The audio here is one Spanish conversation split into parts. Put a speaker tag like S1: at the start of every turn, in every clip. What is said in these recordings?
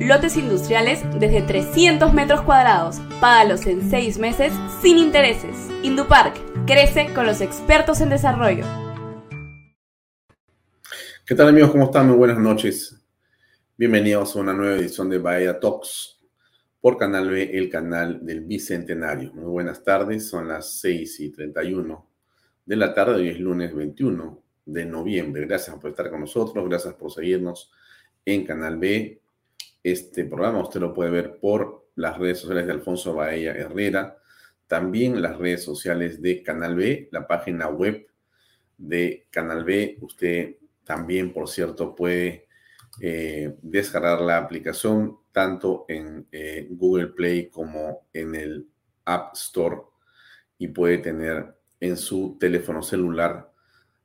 S1: lotes industriales desde 300 metros cuadrados. Págalos en 6 meses sin intereses. Indupark Crece con los expertos en desarrollo.
S2: ¿Qué tal amigos? ¿Cómo están? Muy buenas noches. Bienvenidos a una nueva edición de Bahía Talks por Canal B, el canal del Bicentenario. Muy buenas tardes, son las 6 y 31 de la tarde, hoy es lunes 21 de noviembre. Gracias por estar con nosotros, gracias por seguirnos en Canal B. Este programa usted lo puede ver por las redes sociales de Alfonso Bahía Herrera, también las redes sociales de Canal B, la página web de Canal B. Usted también, por cierto, puede eh, descargar la aplicación tanto en eh, Google Play como en el App Store y puede tener en su teléfono celular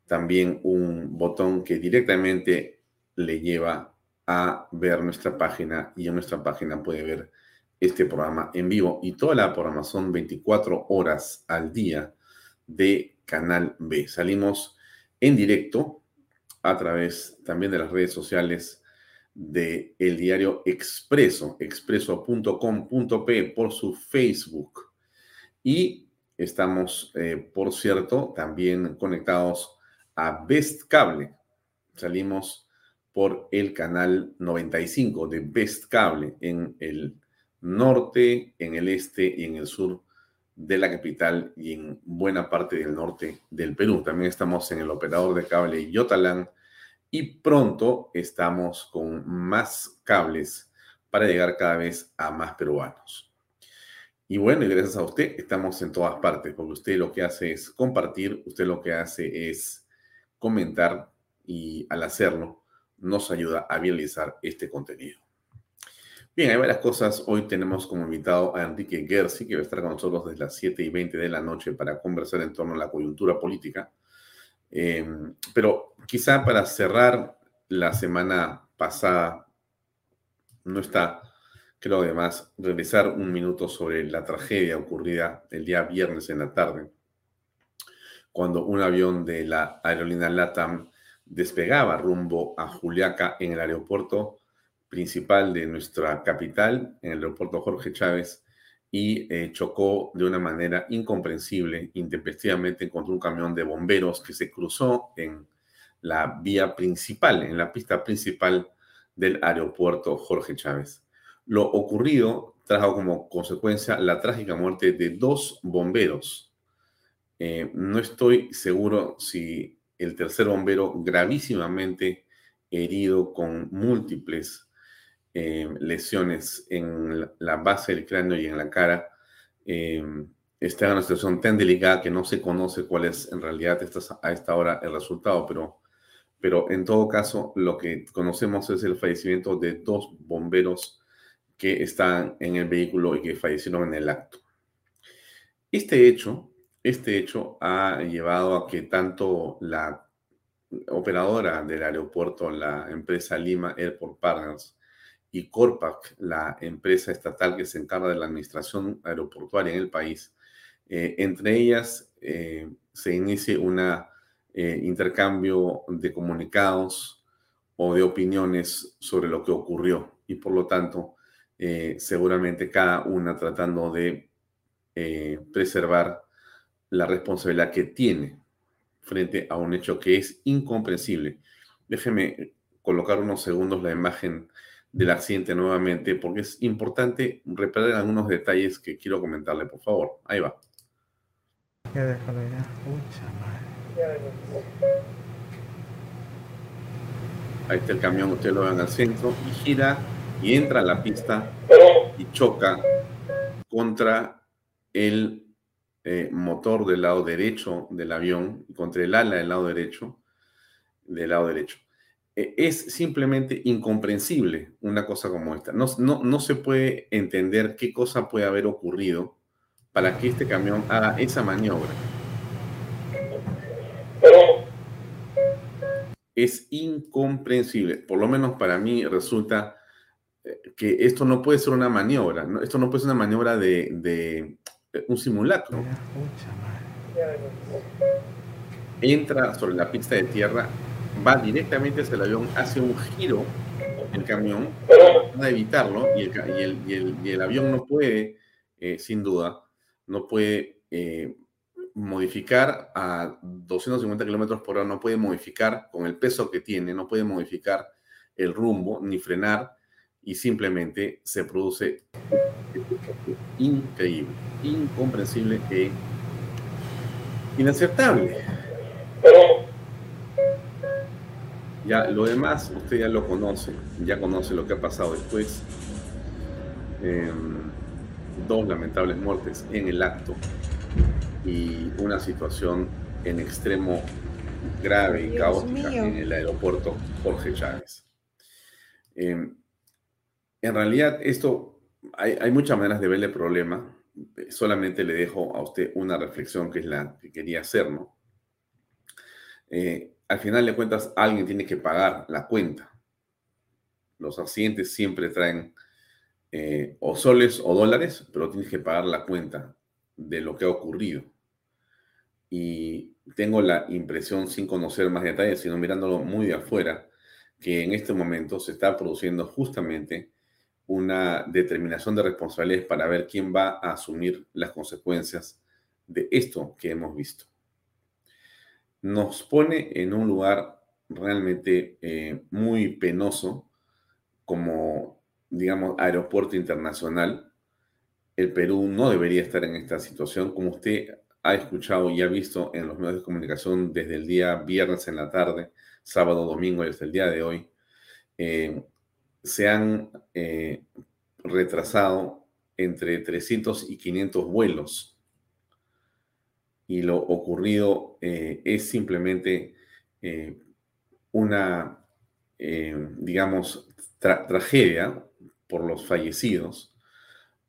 S2: también un botón que directamente le lleva a ver nuestra página y en nuestra página puede ver este programa en vivo y toda la programación 24 horas al día de Canal B. Salimos en directo a través también de las redes sociales de el diario Expreso, expreso.com.p por su Facebook. Y estamos, eh, por cierto, también conectados a Best Cable. Salimos por el canal 95 de Best Cable en el norte, en el este y en el sur de la capital y en buena parte del norte del Perú. También estamos en el operador de cable Yotalán y pronto estamos con más cables para llegar cada vez a más peruanos. Y bueno, y gracias a usted estamos en todas partes, porque usted lo que hace es compartir, usted lo que hace es comentar y al hacerlo nos ayuda a realizar este contenido. Bien, hay varias cosas. Hoy tenemos como invitado a Enrique Gersi, que va a estar con nosotros desde las 7 y 20 de la noche para conversar en torno a la coyuntura política. Em, pero quizá para cerrar la semana pasada, no está, creo además, regresar un minuto sobre la tragedia ocurrida el día viernes en la tarde, cuando un avión de la aerolínea LATAM despegaba rumbo a Juliaca en el aeropuerto principal de nuestra capital, en el aeropuerto Jorge Chávez, y eh, chocó de una manera incomprensible, intempestivamente, contra un camión de bomberos que se cruzó en la vía principal, en la pista principal del aeropuerto Jorge Chávez. Lo ocurrido trajo como consecuencia la trágica muerte de dos bomberos. Eh, no estoy seguro si el tercer bombero gravísimamente herido con múltiples eh, lesiones en la base del cráneo y en la cara, eh, está en una situación tan delicada que no se conoce cuál es en realidad a esta hora el resultado, pero, pero en todo caso lo que conocemos es el fallecimiento de dos bomberos que están en el vehículo y que fallecieron en el acto. Este hecho, este hecho ha llevado a que tanto la operadora del aeropuerto, la empresa Lima Airport Partners, y Corpac, la empresa estatal que se encarga de la administración aeroportuaria en el país, eh, entre ellas eh, se inicie un eh, intercambio de comunicados o de opiniones sobre lo que ocurrió. Y por lo tanto seguramente cada una tratando de preservar la responsabilidad que tiene frente a un hecho que es incomprensible. Déjeme colocar unos segundos la imagen del accidente nuevamente, porque es importante reparar algunos detalles que quiero comentarle, por favor. Ahí va. Ahí está el camión, ustedes lo ven al centro, y gira y entra a la pista y choca contra el eh, motor del lado derecho del avión, contra el ala del lado derecho, del lado derecho. E, es simplemente incomprensible una cosa como esta. No, no, se puede entender qué cosa puede haber ocurrido para que este camión haga esa maniobra. Es incomprensible. Por lo menos para mí resulta eh, que esto no puede ser una maniobra. Esto no puede ser una maniobra de, de un simulacro. Entra sobre la pista de tierra va directamente hacia el avión, hace un giro el camión para evitarlo y el, avión no puede, eh, sin duda, no puede eh, modificar a 250 kilómetros por hora, no puede modificar con el peso que tiene, no puede modificar el rumbo ni frenar y simplemente se produce increíble, incomprensible e inaceptable. Ya, lo demás usted ya lo conoce, ya conoce lo que ha pasado después. Em, dos lamentables muertes en el acto y una situación en extremo grave y caótica en el aeropuerto Jorge Chávez. Em, en realidad, esto, hay, hay, muchas maneras de verle el problema. Solamente le dejo a usted una reflexión que es la que quería hacer, ¿no? Eh, al final de cuentas alguien tiene que pagar la cuenta. Los accidentes siempre traen eh, o soles o dólares, pero tienes que pagar la cuenta de lo que ha ocurrido. Y tengo la impresión, sin conocer más detalles, sino mirándolo muy de afuera, que en este momento se está produciendo justamente una determinación de responsabilidades para ver quién va a asumir las consecuencias de esto que hemos visto nos pone en un lugar realmente eh, muy penoso como, digamos, aeropuerto internacional. El Perú no debería estar en esta situación, como usted ha escuchado y ha visto en los medios de comunicación desde el día viernes en la tarde, sábado, domingo y hasta el día de hoy. Eh, se han eh, retrasado entre 300 y 500 vuelos y lo ocurrido eh, es simplemente eh, una, digamos, tragedia por los fallecidos,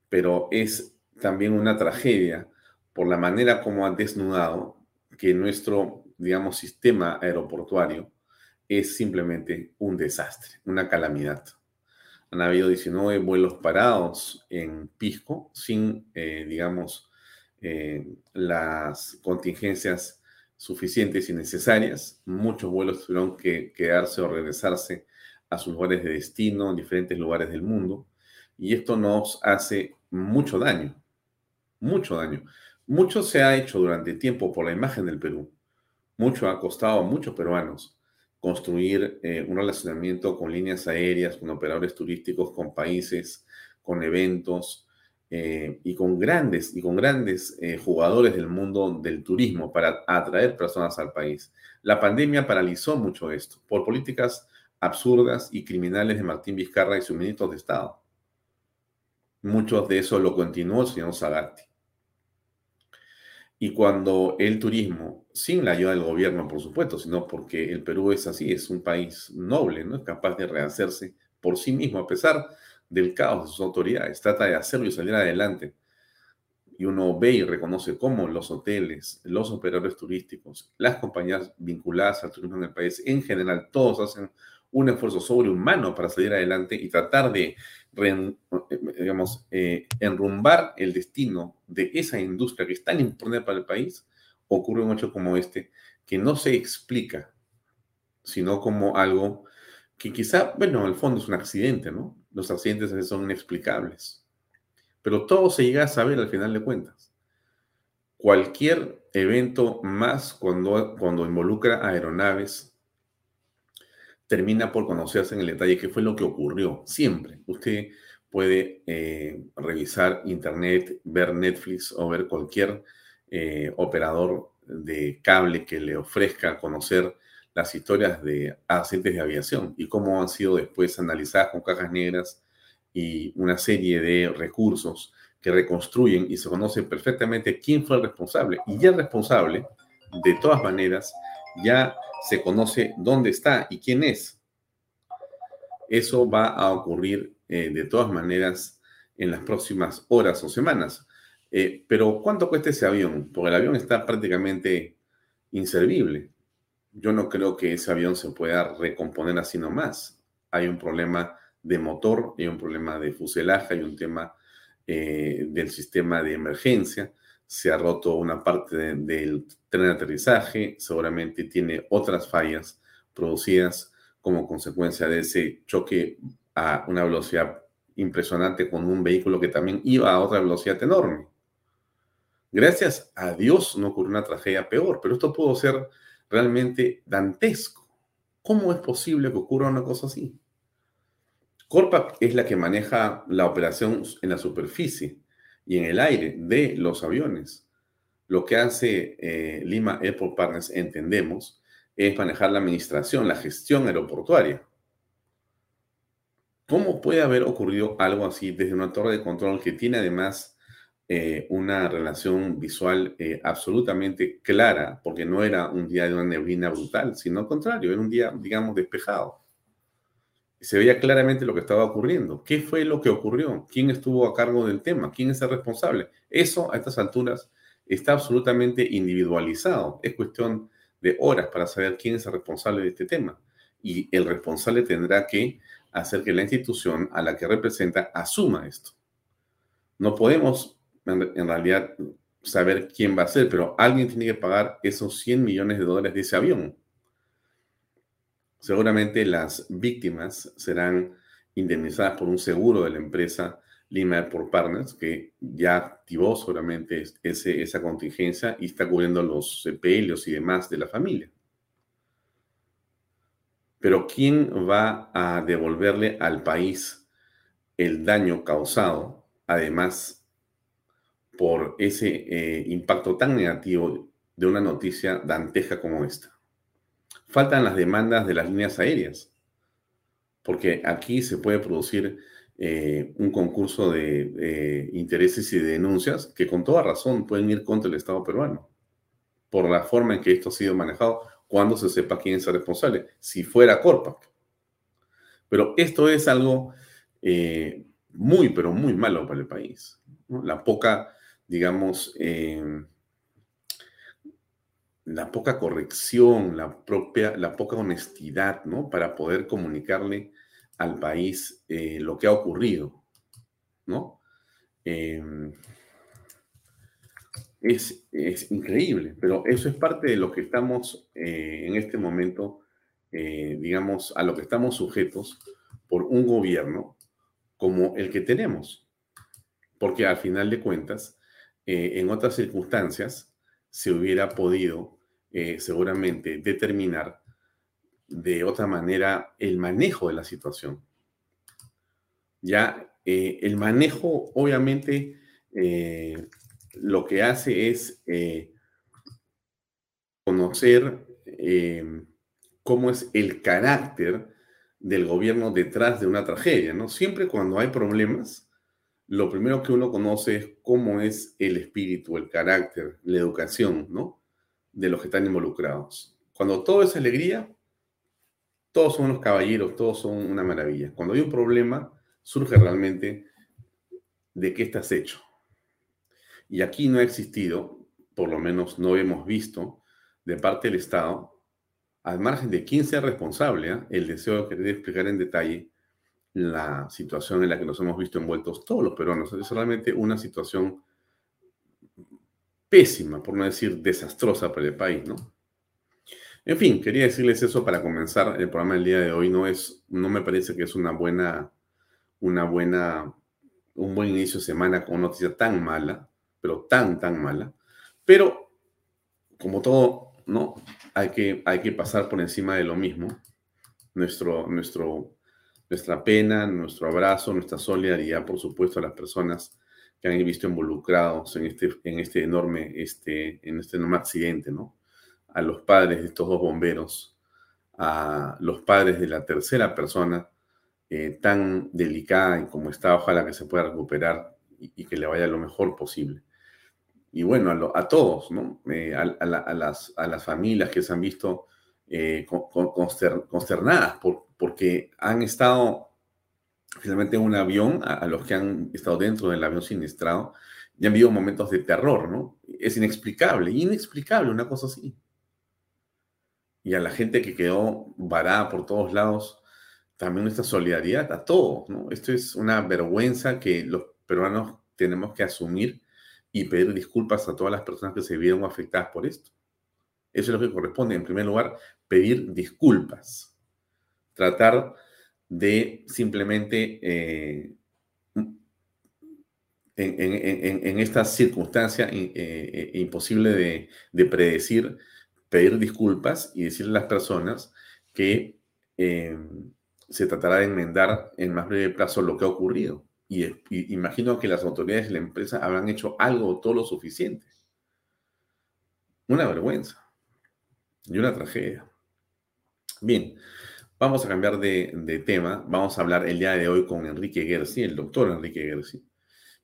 S2: pero es también una tragedia por la manera como ha desnudado que nuestro, digamos, sistema aeroportuario es simplemente un desastre, una calamidad. Han habido 19 vuelos parados en Pisco sin, digamos, eh, las contingencias suficientes y necesarias. Muchos vuelos tuvieron que quedarse o regresarse a sus lugares de destino en diferentes lugares del mundo. Y esto nos hace mucho daño, mucho daño. Mucho se ha hecho durante tiempo por la imagen del Perú. Mucho ha costado a muchos peruanos construir eh, un relacionamiento con líneas aéreas, con operadores turísticos, con países, con eventos, eh, y con grandes y con grandes eh, jugadores del mundo del turismo para atraer personas al país. La pandemia paralizó mucho esto por políticas absurdas y criminales de Martín Vizcarra y sus ministros de Estado. Muchos de eso lo continuó el señor Sagasti. Y cuando el turismo, sin la ayuda del gobierno, por supuesto, sino porque el Perú es así, es un país noble, ¿no? Es capaz de rehacerse por sí mismo, a pesar del caos de sus autoridades, trata de hacerlo y salir adelante. Y uno ve y reconoce cómo los hoteles, los operadores turísticos, las compañías vinculadas al turismo en el país, en general, todos hacen un esfuerzo sobrehumano para salir adelante y tratar de, digamos, eh, enrumbar el destino de esa industria que es tan importante para el país, ocurre un hecho como este, que no se explica, sino como algo que quizá, bueno, en el fondo es un accidente, ¿no? Los accidentes son inexplicables. Pero todo se llega a saber al final de cuentas. Cualquier evento más cuando, cuando involucra aeronaves termina por conocerse en el detalle qué fue lo que ocurrió. Siempre. Usted puede eh, revisar internet, ver Netflix o ver cualquier eh, operador de cable que le ofrezca conocer las historias de accidentes de aviación y cómo han sido después analizadas con cajas negras y una serie de recursos que reconstruyen y se conoce perfectamente quién fue el responsable. Y el responsable, de todas maneras, ya se conoce dónde está y quién es. Eso va a ocurrir eh, de todas maneras en las próximas horas o semanas. Eh, pero ¿cuánto cuesta ese avión? Porque el avión está prácticamente inservible. Yo no creo que ese avión se pueda recomponer así nomás. Hay un problema de motor, hay un problema de fuselaje, hay un tema eh, del sistema de emergencia. Se ha roto una parte del tren de aterrizaje, seguramente tiene otras fallas producidas como consecuencia de ese choque a una velocidad impresionante con un vehículo que también iba a otra velocidad enorme. Gracias a Dios no ocurrió una tragedia peor, pero esto pudo ser realmente dantesco. ¿Cómo es posible que ocurra una cosa así? Corpac es la que maneja la operación en la superficie y en el aire de los aviones. Lo que hace eh, Lima Airport Partners, entendemos, es manejar la administración, la gestión aeroportuaria. ¿Cómo puede haber ocurrido algo así desde una torre de control que tiene además eh, una relación visual eh, absolutamente clara, porque no era un día de una neblina brutal, sino al contrario, era un día, digamos, despejado? Se veía claramente lo que estaba ocurriendo. ¿Qué fue lo que ocurrió? ¿Quién estuvo a cargo del tema? ¿Quién es el responsable? Eso a estas alturas está absolutamente individualizado. Es cuestión de horas para saber quién es el responsable de este tema. Y el responsable tendrá que hacer que la institución a la que representa asuma esto. No podemos en, realidad saber quién va a ser, pero alguien tiene que pagar esos 100 millones de dólares de ese avión. Seguramente las víctimas serán indemnizadas por un seguro de la empresa Lima Airport Partners, que ya activó seguramente ese, esa contingencia y está cubriendo los sepelios y demás de la familia. Pero ¿quién va a devolverle al país el daño causado, además, por ese eh, impacto tan negativo de una noticia danteja como esta? Faltan las demandas de las líneas aéreas, porque aquí se puede producir eh, un concurso de intereses y de denuncias que con toda razón pueden ir contra el Estado peruano por la forma en que esto ha sido manejado cuando se sepa quién es el responsable, si fuera Corpac. Pero esto es algo eh, muy, pero muy malo para el país. La poca, digamos, eh, la poca corrección, la propia, la poca honestidad, ¿no? Para poder comunicarle al país eh, lo que ha ocurrido, ¿no? Em, es, increíble, pero eso es parte de lo que estamos eh, en este momento, eh, digamos, a lo que estamos sujetos por un gobierno como el que tenemos. Porque al final de cuentas, en otras circunstancias, se hubiera podido seguramente determinar de otra manera el manejo de la situación. Ya eh, el manejo, obviamente, eh, lo que hace es eh, conocer cómo es el carácter del gobierno detrás de una tragedia, ¿no? Siempre cuando hay problemas, lo primero que uno conoce es cómo es el espíritu, el carácter, la educación, ¿no? De los que están involucrados. Cuando todo es alegría, todos son unos caballeros, todos son una maravilla. Cuando hay un problema, surge realmente de qué estás hecho. Y aquí no ha existido, por lo menos no hemos visto, de parte del Estado, al margen de quién sea responsable, ¿eh? el deseo de explicar en detalle la situación en la que nos hemos visto envueltos todos los peruanos. Es realmente una situación pésima, por no decir desastrosa para el país, ¿no? En fin, quería decirles eso para comenzar el programa del día de hoy. No es, no me parece que es una buena, una buena, un buen inicio de semana con noticia tan mala, pero tan, tan mala. Pero, como todo, ¿no? Hay que, hay que pasar por encima de lo mismo. Nuestro, nuestro, nuestra pena, nuestro abrazo, nuestra solidaridad, por supuesto, a las personas que han visto involucrados en este, en este enorme, este, en este enorme accidente, ¿no? a los padres de estos dos bomberos, a los padres de la tercera persona eh, tan delicada y como está, ojalá que se pueda recuperar y, que le vaya lo mejor posible. Y bueno, a, todos, ¿no? Eh, a, las, a, las, familias que se han visto eh, consternadas por, porque han estado finalmente en un avión, a, los que han estado dentro del avión siniestrado, y han habido momentos de terror, ¿no? Es inexplicable, inexplicable una cosa así y a la gente que quedó varada por todos lados, también nuestra solidaridad a todos, ¿no? Esto es una vergüenza que los peruanos tenemos que asumir y pedir disculpas a todas las personas que se vieron afectadas por esto. Eso es lo que corresponde. En primer lugar, pedir disculpas. Tratar de simplemente, eh, en, esta circunstancia eh, eh, imposible de, de predecir, pedir disculpas y decirle a las personas que eh, se tratará de enmendar en más breve plazo lo que ha ocurrido. Y, imagino que las autoridades de la empresa habrán hecho algo todo lo suficiente. Una vergüenza y una tragedia. Bien, vamos a cambiar de, tema. Vamos a hablar el día de hoy con Enrique Gersi, el doctor Enrique Gersi.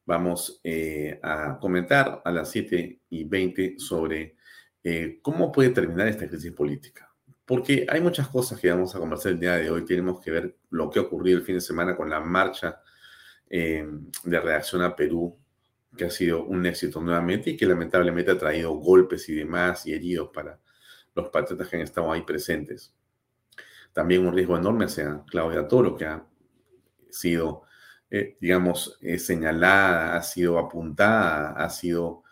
S2: Vamos eh, a comentar a las 7 y 20 sobre eh, ¿cómo puede terminar esta crisis política? Porque hay muchas cosas que vamos a conversar el día de hoy. Tenemos que ver lo que ocurrió el fin de semana con la marcha eh, de reacción a Perú, que ha sido un éxito nuevamente y que lamentablemente ha traído golpes y demás y heridos para los patriotas que han estado ahí presentes. También un riesgo enorme hacia Claudia Toro, que ha sido, eh, digamos, señalada, ha sido apuntada, ha sido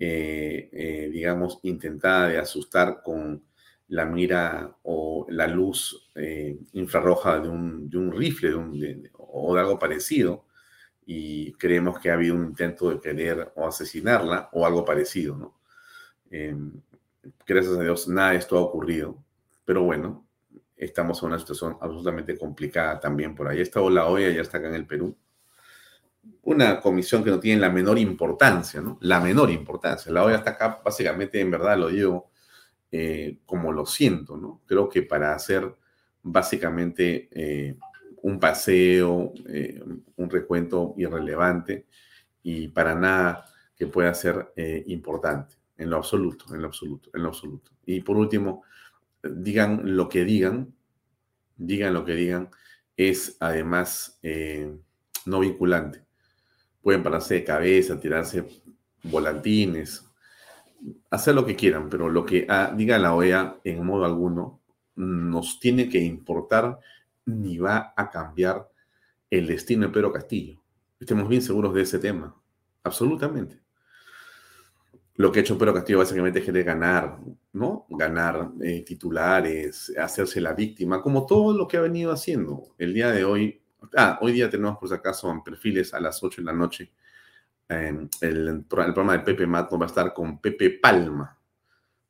S2: eh, eh, digamos, intentada de asustar con la mira o la luz eh, infrarroja de un, de un rifle o de algo parecido y creemos que ha habido un intento de querer o asesinarla o algo parecido, ¿no? Gracias a Dios nada de esto ha ocurrido, pero bueno, estamos en una situación absolutamente complicada también por ahí. Está la OEA, ya está acá en el Perú una comisión que no tiene la menor importancia, ¿no? La menor importancia. La OEA está acá, básicamente, en verdad lo digo eh, como lo siento, ¿no? Creo que para hacer básicamente eh, un paseo, eh, un recuento irrelevante y para nada que pueda ser importante, en lo absoluto, en lo absoluto, en lo absoluto. Y por último, digan lo que digan, digan lo que digan, es además no vinculante pueden pararse de cabeza, tirarse volantines, hacer lo que quieran, pero lo que ah, diga la OEA en modo alguno nos tiene que importar ni va a cambiar el destino de Pedro Castillo. Estemos bien seguros de ese tema, absolutamente. Lo que ha hecho Pedro Castillo básicamente es ganar, ¿no? Ganar eh, titulares, hacerse la víctima, como todo lo que ha venido haciendo. El día de hoy Ah, hoy día tenemos por si acaso en perfiles a las 8 de la noche. el, el, programa de Pepe Mato va a estar con Pepe Palma.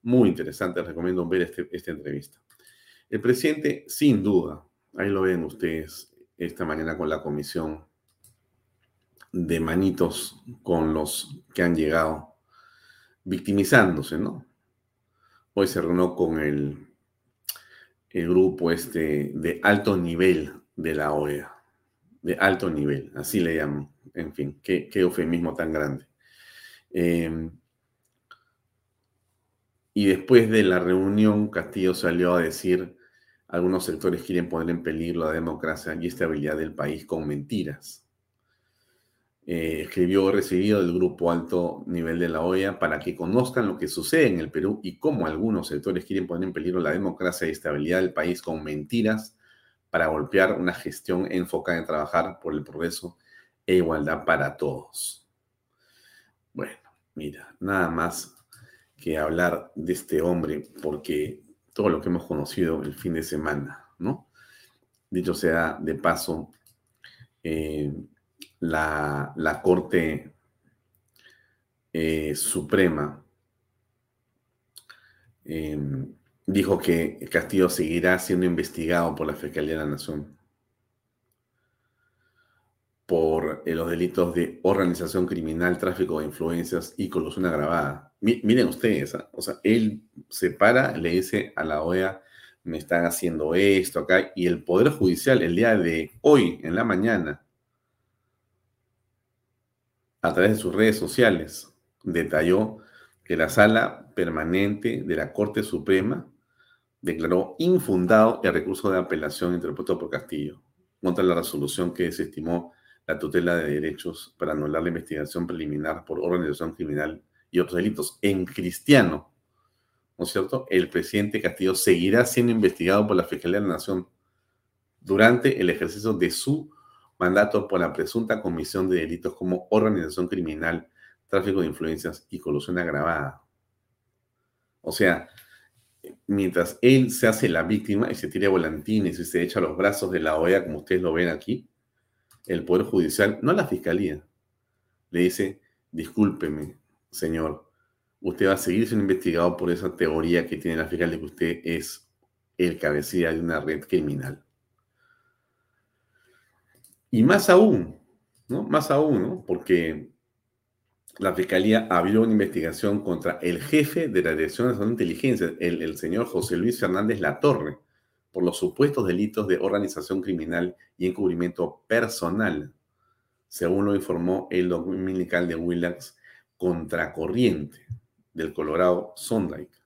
S2: Muy interesante, recomiendo ver este, esta entrevista. El presidente, sin duda, ahí lo ven ustedes esta mañana con la comisión de manitos con los que han llegado, victimizándose, ¿no? Hoy se reunió con el, el grupo este de alto nivel de la OEA de alto nivel, así le llaman. En fin, qué, eufemismo tan grande. Em, y después de la reunión, Castillo salió a decir, algunos sectores quieren poner en peligro la democracia y estabilidad del país con mentiras. Eh, escribió recibido del grupo alto nivel de la OEA para que conozcan lo que sucede en el Perú y cómo algunos sectores quieren poner en peligro la democracia y estabilidad del país con mentiras para golpear una gestión enfocada en trabajar por el progreso e igualdad para todos. Bueno, mira, nada más que hablar de este hombre, porque todo lo que hemos conocido el fin de semana, ¿no? Dicho sea de paso, eh, la, Corte eh, Suprema em, dijo que Castillo seguirá siendo investigado por la Fiscalía de la Nación por eh, los delitos de organización criminal, tráfico de influencias y colusión agravada. miren ustedes, ¿ah? o sea, él se para, le dice a la OEA, me están haciendo esto acá, y el Poder Judicial el día de hoy, en la mañana, a través de sus redes sociales, detalló que la sala permanente de la Corte Suprema declaró infundado el recurso de apelación interpuesto por Castillo contra la resolución que desestimó la tutela de derechos para anular la investigación preliminar por organización criminal y otros delitos. En cristiano, ¿no es cierto? El presidente Castillo seguirá siendo investigado por la Fiscalía de la Nación durante el ejercicio de su mandato por la presunta comisión de delitos como organización criminal, tráfico de influencias y colusión agravada. O sea, mientras él se hace la víctima y se tira volantines y se echa los brazos de la OEA, como ustedes lo ven aquí, el Poder Judicial, no la Fiscalía, le dice, discúlpeme, señor, usted va a seguir siendo investigado por esa teoría que tiene la Fiscalía de que usted es el cabecilla de una red criminal. Y más aún, ¿no? Más aún, ¿no? Porque la Fiscalía abrió una investigación contra el jefe de la Dirección de Inteligencia, el, el señor José Luis Fernández Latorre, por los supuestos delitos de organización criminal y encubrimiento personal, según lo informó el dominical de Willax Contracorriente del Colorado Sondike.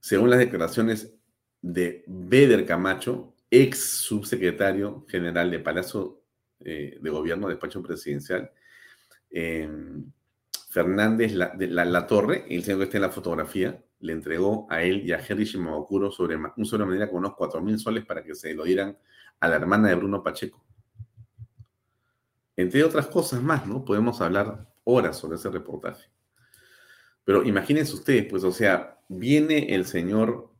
S2: Según las declaraciones de Beder Camacho, ex subsecretario general de Palacio eh, de Gobierno, despacho presidencial, em, Fernández de la, Torre, el señor que está en la fotografía, le entregó a él y a Henry Shimabukuro sobre un sobremanera con unos cuatro mil soles para que se lo dieran a la hermana de Bruno Pacheco. Entre otras cosas más, ¿no? Podemos hablar horas sobre ese reportaje. Pero imagínense ustedes, pues, o sea, viene el señor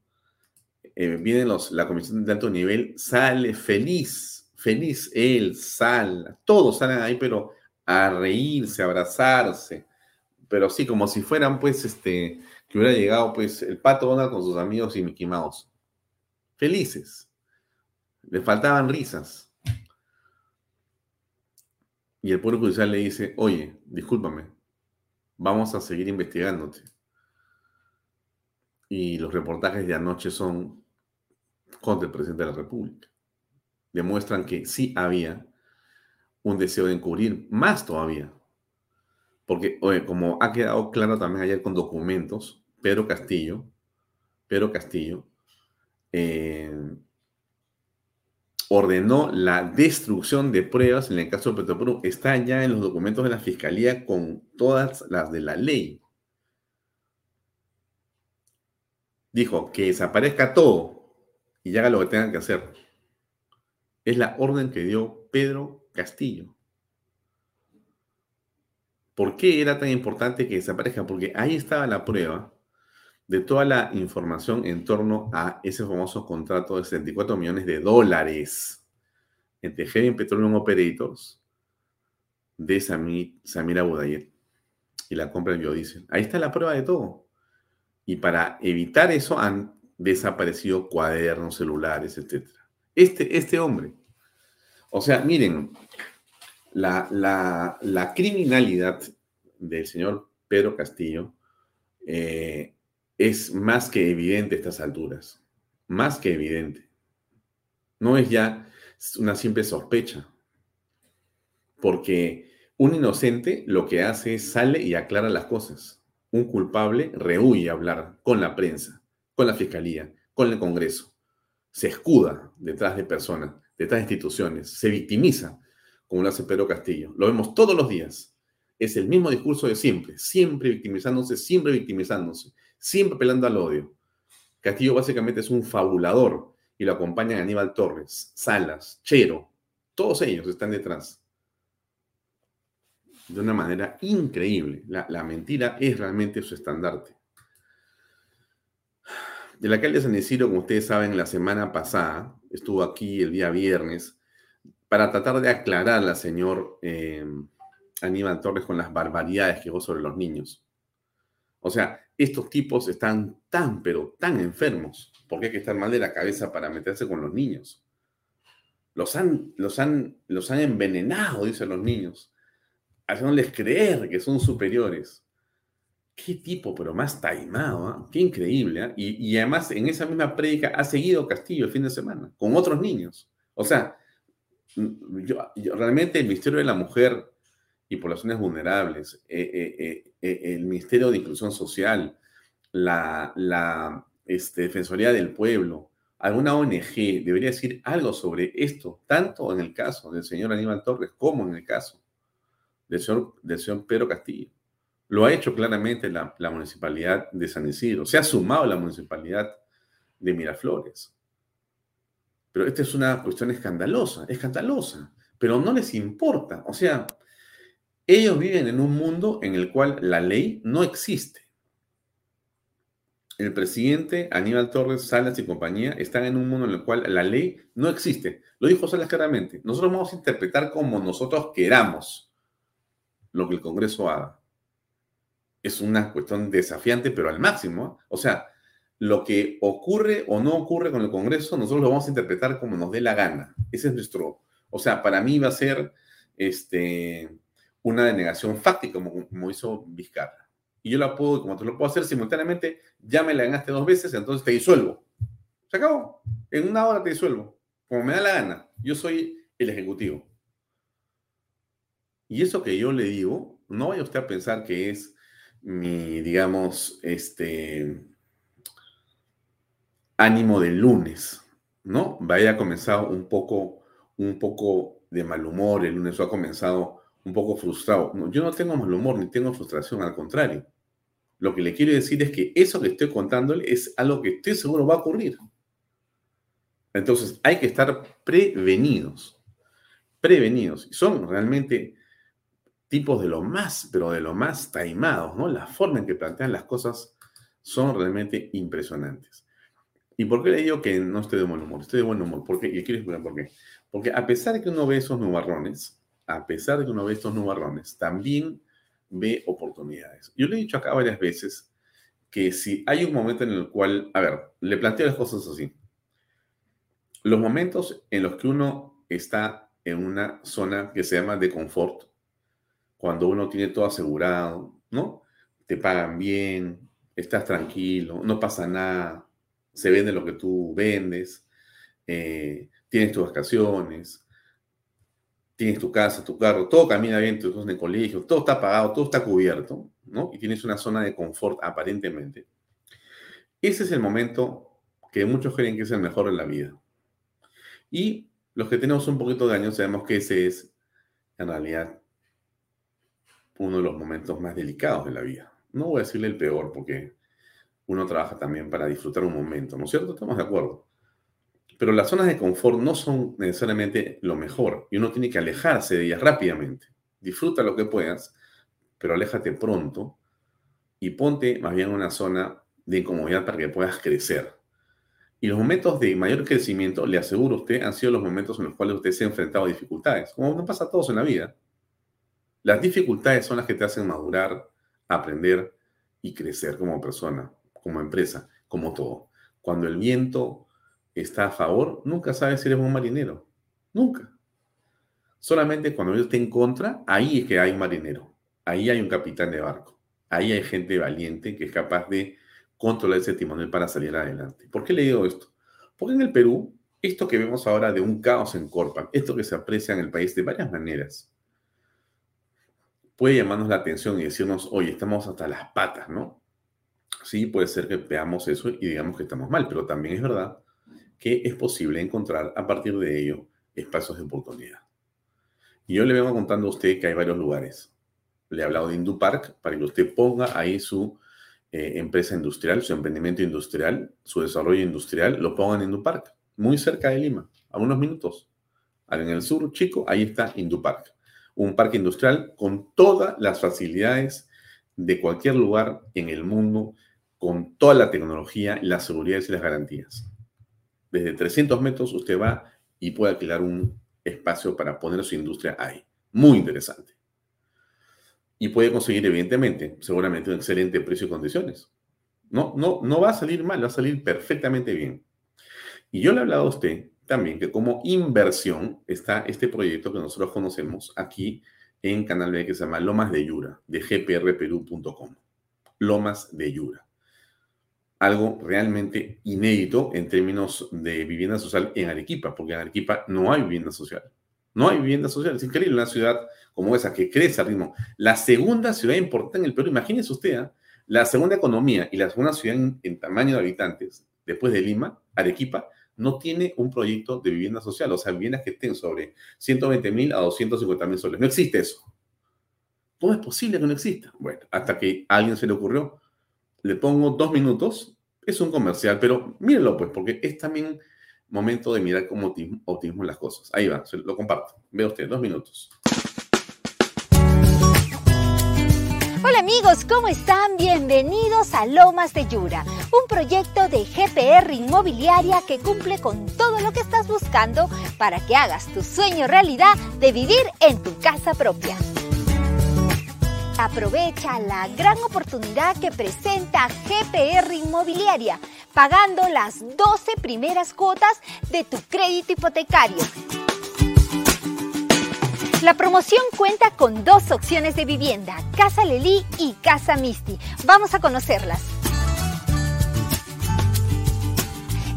S2: eh, viene la comisión de alto nivel, sale feliz, feliz él, sale, todos salen ahí, pero a reírse, a abrazarse, pero sí, como si fueran, pues, este, que hubiera llegado, pues, el Pato Donald con sus amigos y Mickey Mouse. Felices. Le faltaban risas. Y el Poder Judicial le dice, oye, discúlpame, vamos a seguir investigándote. Y los reportajes de anoche son contra el presidente de la República. Demuestran que sí había un deseo de encubrir más todavía. Porque, como ha quedado claro también ayer con documentos, Pedro Castillo, Pedro Castillo, eh, ordenó la destrucción de pruebas en el caso de Petroperú. Está ya en los documentos de la Fiscalía con todas las de la ley. Dijo que desaparezca todo, y haga lo que tengan que hacer. Es la orden que dio Pedro Castillo. ¿Por qué era tan importante que desaparezca? Porque ahí estaba la prueba de toda la información en torno a ese famoso contrato de 74 millones de dólares entre Heavy Petroleum Operators de Samir, Samira Budayet y la compra del biodiesel. Ahí está la prueba de todo. Y para evitar eso han desaparecido cuadernos, celulares, etc. Este, este hombre. O sea, miren, la, la, criminalidad del señor Pedro Castillo eh, es más que evidente a estas alturas. Más que evidente. No es ya una simple sospecha. Porque un inocente lo que hace es sale y aclara las cosas. Un culpable rehuye hablar con la prensa, con la fiscalía, con el Congreso. Se escuda detrás de personas, detrás de instituciones, se victimiza, como lo hace Pedro Castillo. Lo vemos todos los días. Es el mismo discurso de siempre, siempre victimizándose, siempre victimizándose, siempre apelando al odio. Castillo básicamente es un fabulador y lo acompañan Aníbal Torres, Salas, Chero, todos ellos están detrás. De una manera increíble. La, mentira es realmente su estandarte. El alcalde de San Isidro, como ustedes saben, la semana pasada estuvo aquí el día viernes para tratar de aclarar al señor eh, Aníbal Torres con las barbaridades que hubo sobre los niños. O sea, estos tipos están tan, pero tan enfermos, porque hay que estar mal de la cabeza para meterse con los niños. Los han, los han, los han envenenado, dicen los niños, haciéndoles creer que son superiores. Qué tipo, pero más taimado, ¿ah? qué increíble. ¿ah? Y, además en esa misma prédica ha seguido Castillo el fin de semana, con otros niños. O sea, yo, realmente el misterio de la mujer y poblaciones vulnerables, eh, eh, eh, el Ministerio de Inclusión Social, la, la este, Defensoría del Pueblo, alguna ONG debería decir algo sobre esto, tanto en el caso del señor Aníbal Torres como en el caso del señor, del señor Pedro Castillo. Lo ha hecho claramente la, municipalidad de San Isidro, se ha sumado la municipalidad de Miraflores. Pero esta es una cuestión escandalosa, escandalosa, pero no les importa. O sea, ellos viven en un mundo en el cual la ley no existe. El presidente Aníbal Torres, Salas y compañía están en un mundo en el cual la ley no existe. Lo dijo Salas claramente. Nosotros vamos a interpretar como nosotros queramos lo que el Congreso haga. Es una cuestión desafiante, pero al máximo. O sea, lo que ocurre o no ocurre con el Congreso, nosotros lo vamos a interpretar como nos dé la gana. Ese es nuestro. O sea, para mí va a ser este, una denegación fáctica, como, hizo Vizcarra. Y yo la puedo, como te lo puedo hacer simultáneamente, ya me la ganaste dos veces, entonces te disuelvo. Se acabó. En una hora te disuelvo. Como me da la gana. Yo soy el ejecutivo. Y eso que yo le digo, no vaya usted a pensar que es mi, digamos, este ánimo del lunes, ¿no? Vaya comenzado un poco, un poco de mal humor, el lunes ha comenzado un poco frustrado. yo no tengo mal humor ni tengo frustración, al contrario. Lo que le quiero decir es que eso que estoy contándole es algo que estoy seguro va a ocurrir. Entonces hay que estar prevenidos, prevenidos. Son realmente tipos de lo más, pero de lo más taimados, ¿no? La forma en que plantean las cosas son realmente impresionantes. ¿Y por qué le digo que no estoy de buen humor? Estoy de buen humor. ¿Por qué? Y quiero explicar por qué. Porque a pesar de que uno ve esos nubarrones, a pesar de que uno ve estos nubarrones, también ve oportunidades. Yo le he dicho acá varias veces que si hay un momento en el cual, a ver, le planteo las cosas así. Los momentos en los que uno está en una zona que se llama de confort, cuando uno tiene todo asegurado, ¿no? Te pagan bien, estás tranquilo, no pasa nada, se vende lo que tú vendes, eh, tienes tus vacaciones, tienes tu casa, tu carro, todo camina bien, tú estás en el colegio, todo está pagado, todo está cubierto, ¿no? Y tienes una zona de confort aparentemente. Ese es el momento que muchos creen que es el mejor en la vida. Y los que tenemos un poquito de años sabemos que ese es, en realidad, uno de los momentos más delicados de la vida. No voy a decirle el peor, porque uno trabaja también para disfrutar un momento, ¿no es cierto? Estamos de acuerdo. Pero las zonas de confort no son necesariamente lo mejor y uno tiene que alejarse de ellas rápidamente. Disfruta lo que puedas, pero aléjate pronto y ponte más bien en una zona de incomodidad para que puedas crecer. Y los momentos de mayor crecimiento, le aseguro a usted, han sido los momentos en los cuales usted se ha enfrentado a dificultades, como nos pasa a todos en la vida. Las dificultades son las que te hacen madurar, aprender y crecer como persona, como empresa, como todo. Cuando el viento está a favor, nunca sabes si eres un marinero. Nunca. Solamente cuando él esté en contra, ahí es que hay un marinero. Ahí hay un capitán de barco. Ahí hay gente valiente que es capaz de controlar ese timonel para salir adelante. ¿Por qué le digo esto? Porque en el Perú esto que vemos ahora de un caos en Corpa, esto que se aprecia en el país de varias maneras, puede llamarnos la atención y decirnos, oye, estamos hasta las patas, ¿no? Sí, puede ser que veamos eso y digamos que estamos mal, pero también es verdad que es posible encontrar a partir de ello espacios de oportunidad. Y yo le vengo contando a usted que hay varios lugares. Le he hablado de Indupark para que usted ponga ahí su eh, empresa industrial, su emprendimiento industrial, su desarrollo industrial, lo ponga en Indupark, muy cerca de Lima, a unos minutos. En el sur, chico, ahí está Indupark un parque industrial con todas las facilidades de cualquier lugar en el mundo, con toda la tecnología, las seguridades y las garantías. Desde 300 metros usted va y puede alquilar un espacio para poner su industria ahí. Muy interesante. Y puede conseguir, evidentemente, seguramente un excelente precio y condiciones. No, no, no va a salir mal, va a salir perfectamente bien. Y yo le he hablado a usted también que como inversión está este proyecto que nosotros conocemos aquí en Canal B que se llama Lomas de Yura, de gprperú.com. Lomas de Yura. Algo realmente inédito en términos de vivienda social en Arequipa, porque en Arequipa no hay vivienda social. No hay vivienda social. Es increíble una ciudad como esa que crece al ritmo. La segunda ciudad importante en el Perú, imagínese usted, ¿ah? la segunda economía y la segunda ciudad en tamaño de habitantes, después de Lima, Arequipa, no tiene un proyecto de vivienda social, o sea, viviendas que estén sobre 120 mil a 250 mil soles. No existe eso. ¿Cómo es posible que no exista? Bueno, hasta que a alguien se le ocurrió, le pongo dos minutos, es un comercial, pero mírenlo pues, porque es también momento de mirar con optimismo las cosas. Ahí va, lo comparto. Ve usted, dos minutos.
S3: Hola amigos, ¿cómo están? Bienvenidos a Lomas de Yura, un proyecto de GPR Inmobiliaria que cumple con todo lo que estás buscando para que hagas tu sueño realidad de vivir en tu casa propia. Aprovecha la gran oportunidad que presenta GPR Inmobiliaria, pagando las 12 primeras cuotas de tu crédito hipotecario la promoción cuenta con dos opciones de vivienda, Casa Lelí y Casa Misty. Vamos a conocerlas.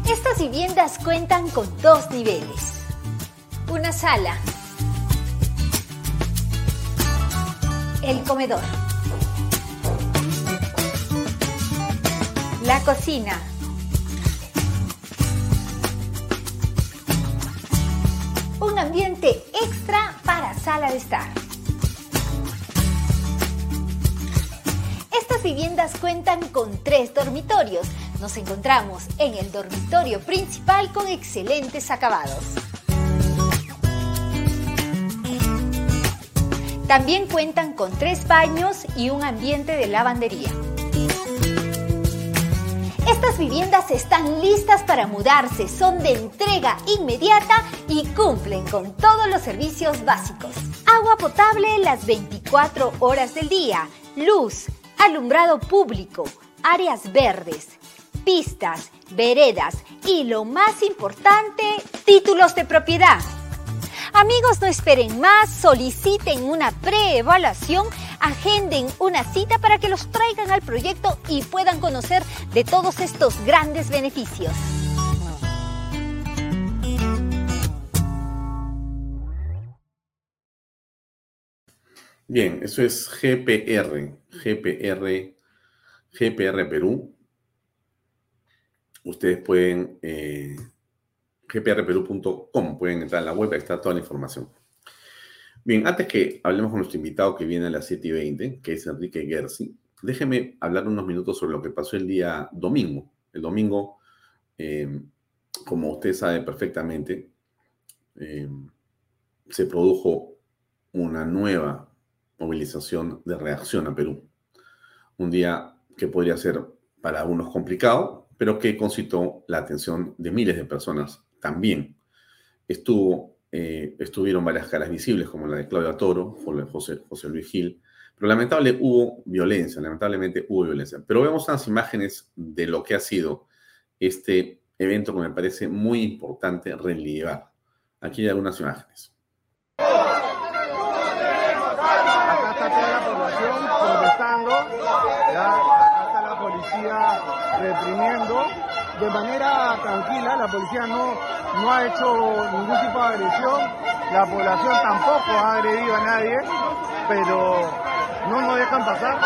S3: Estas viviendas cuentan con dos niveles. Una sala. El comedor. La cocina. Un ambiente extra para sala de estar. Estas viviendas cuentan con tres dormitorios. Nos encontramos en el dormitorio principal con excelentes acabados. También cuentan con tres baños y un ambiente de lavandería. Estas viviendas están listas para mudarse, son de entrega inmediata y cumplen con todos los servicios básicos. Agua potable las 24 horas del día, luz, alumbrado público, áreas verdes, pistas, veredas y lo más importante, títulos de propiedad. Amigos, no esperen más, soliciten una preevaluación agenden una cita para que los traigan al proyecto y puedan conocer de todos estos grandes beneficios.
S2: Bien, eso es GPR, GPR, GPR Perú. Ustedes pueden, eh, gprperú.com, pueden entrar en la web, ahí está toda la información. Bien, antes que hablemos con nuestro invitado que viene a las 7 y 20, que es Enrique Gersi, déjeme hablar unos minutos sobre lo que pasó el día domingo. El domingo, eh, como usted sabe perfectamente, eh, se produjo una nueva movilización de reacción a Perú. Un día que podría ser para algunos complicado, pero que concitó la atención de miles de personas también. Estuvo eh, estuvieron varias caras visibles, como la de Claudia Toro, José, José Luis Gil, pero lamentablemente hubo violencia, lamentablemente hubo violencia. Pero vemos unas imágenes de lo que ha sido este evento que me parece muy importante relevar. Aquí hay algunas imágenes. Acá
S4: está toda la población protestando, acá está la policía reprimiendo de manera tranquila, la policía no, no ha hecho ningún tipo de agresión, la población tampoco ha agredido a nadie, pero no nos dejan pasar,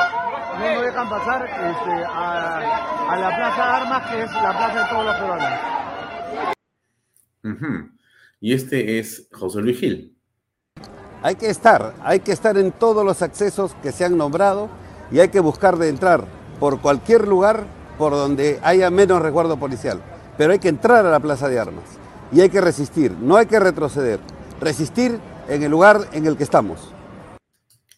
S4: no nos dejan pasar este, a, la Plaza de Armas, que es la plaza de todos los peruanos.
S2: Y este es José Luis Gil.
S5: Hay que estar, hay que estar en todos los accesos que se han nombrado y hay que buscar de entrar por cualquier lugar por donde haya menos resguardo policial. Pero hay que entrar a la plaza de armas y hay que resistir, no hay que retroceder. Resistir en el lugar en el que estamos.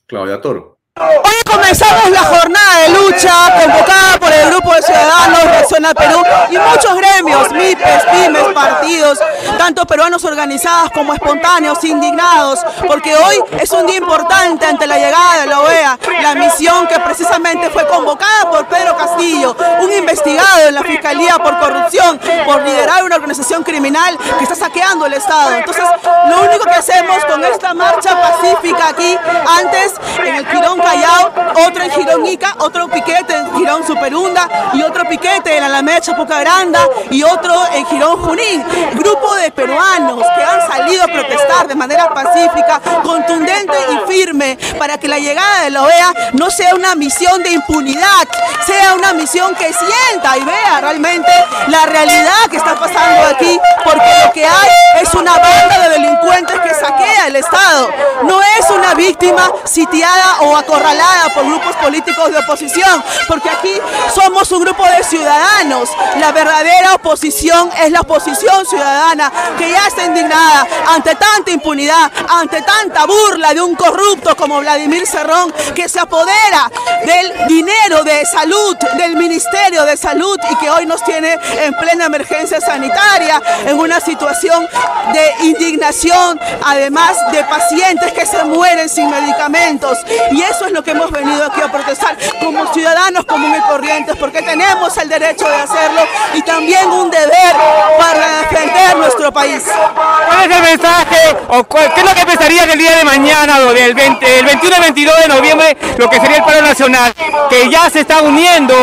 S2: Claudia Toro.
S6: Hoy comenzamos la jornada de lucha convocada por el Grupo de Ciudadanos Reacciona Perú y muchos gremios, MIPES, pymes, partidos, tanto peruanos organizados como espontáneos, indignados, porque hoy es un día importante ante la llegada de la OEA, la misión que precisamente fue convocada por Pedro Castillo, un investigado en la Fiscalía por corrupción, por liderar una organización criminal que está saqueando el Estado. Entonces, lo único que hacemos con esta marcha pacífica aquí, antes en el Quirón Callao, otro en Girón Ica, otro piquete en Girón Superunda y otro piquete en Alameda Chapoca Granda y otro en Girón Junín. Grupo de peruanos que han salido a protestar de manera pacífica, contundente y firme para que la llegada de la OEA no sea una misión de impunidad, sea una misión que sienta y vea realmente la realidad que está pasando aquí, porque lo que hay es una banda de delincuentes que saquea el Estado, no es una víctima sitiada o acorralada por grupos políticos de oposición, porque aquí somos un grupo de ciudadanos. La verdadera oposición es la oposición ciudadana que ya está indignada ante tanta impunidad, ante tanta burla de un corrupto como Vladimir Cerrón, que se apodera del dinero de salud, del Ministerio de Salud y que hoy nos tiene en plena emergencia sanitaria, en una situación de indignación, además de pacientes que se mueren sin medicamentos. Y eso es lo que hemos venido aquí a protestar como ciudadanos comunes y corrientes, porque tenemos el derecho de hacerlo y también un deber para defender nuestro país.
S7: ¿Cuál es el mensaje o qué es lo que pensaría el día de mañana, o del 20, el 21 y 22 de noviembre, lo que sería el paro nacional, que ya se está uniendo?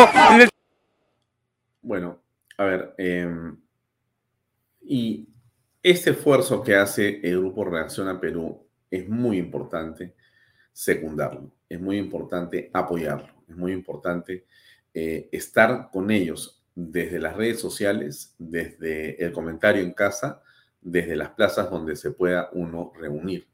S2: Bueno, a ver, em, y este esfuerzo que hace el Grupo Reacción a Perú es muy importante secundarlo, es muy importante apoyarlo, es muy importante eh, estar con ellos desde las redes sociales, desde el comentario en casa, desde las plazas donde se pueda uno reunir.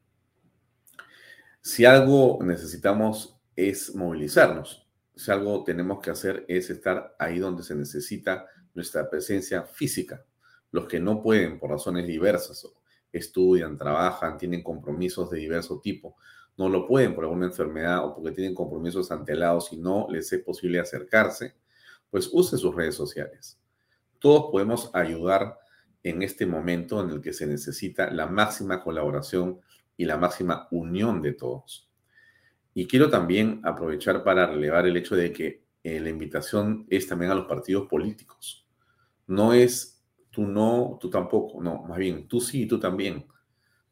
S2: Si algo necesitamos es movilizarnos, si algo tenemos que hacer es estar ahí donde se necesita nuestra presencia física. Los que no pueden por razones diversas, estudian, trabajan, tienen compromisos de diverso tipo, no lo pueden por alguna enfermedad o porque tienen compromisos antelados y no les es posible acercarse, pues use sus redes sociales. Todos podemos ayudar en este momento en el que se necesita la máxima colaboración y la máxima unión de todos. Y quiero también aprovechar para relevar el hecho de que eh, la invitación es también a los partidos políticos. No es tú no, tú tampoco, no, más bien tú sí y tú también.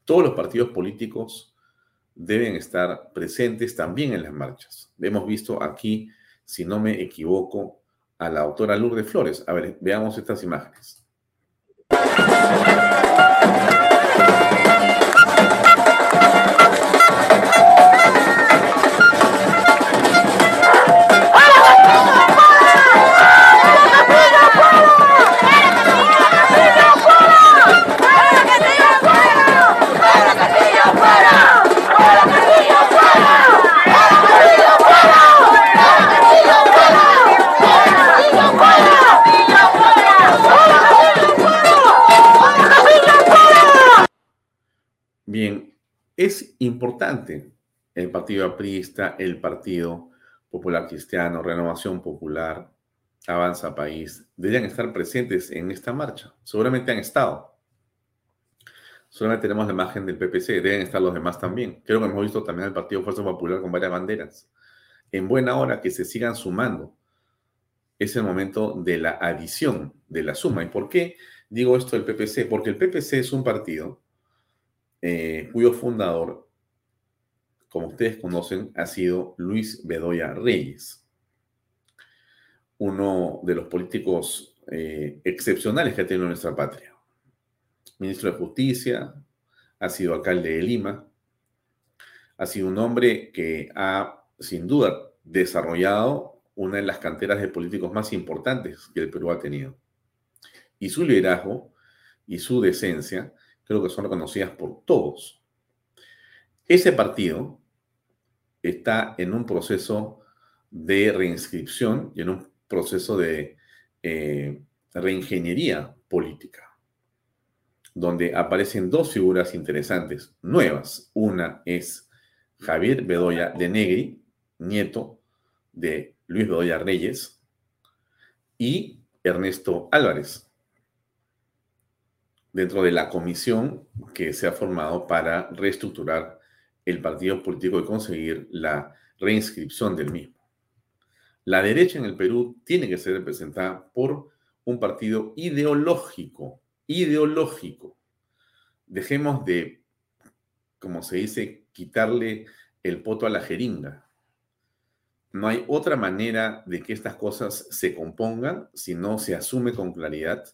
S2: Todos los partidos políticos deben estar presentes también en las marchas. Hemos visto aquí, si no me equivoco, a la autora Lourdes Flores. A ver, veamos estas imágenes. Importante el Partido Aprista, el Partido Popular Cristiano, Renovación Popular, Avanza País, deberían estar presentes en esta marcha. Seguramente han estado. Solamente tenemos la imagen del PPC, deben estar los demás también. Creo que hemos visto también al Partido Fuerza Popular con varias banderas. En buena hora que se sigan sumando. Es el momento de la adición, de la suma. ¿Y por qué digo esto del PPC? Porque el PPC es un partido eh, cuyo fundador, como ustedes conocen, ha sido Luis Bedoya Reyes, uno de los políticos eh, excepcionales que ha tenido nuestra patria. Ministro de Justicia, ha sido alcalde de Lima, ha sido un hombre que ha, sin duda, desarrollado una de las canteras de políticos más importantes que el Perú ha tenido. Y su liderazgo y su decencia creo que son reconocidas por todos. Ese partido está en un proceso de reinscripción y en un proceso de eh, reingeniería política, donde aparecen dos figuras interesantes, nuevas. Una es Javier Bedoya de Negri, nieto de Luis Bedoya Reyes, y Ernesto Álvarez, dentro de la comisión que se ha formado para reestructurar el partido político y conseguir la reinscripción del mismo. La derecha en el Perú tiene que ser representada por un partido ideológico, ideológico. Dejemos de, como se dice, quitarle el poto a la jeringa. No hay otra manera de que estas cosas se compongan si no se asume con claridad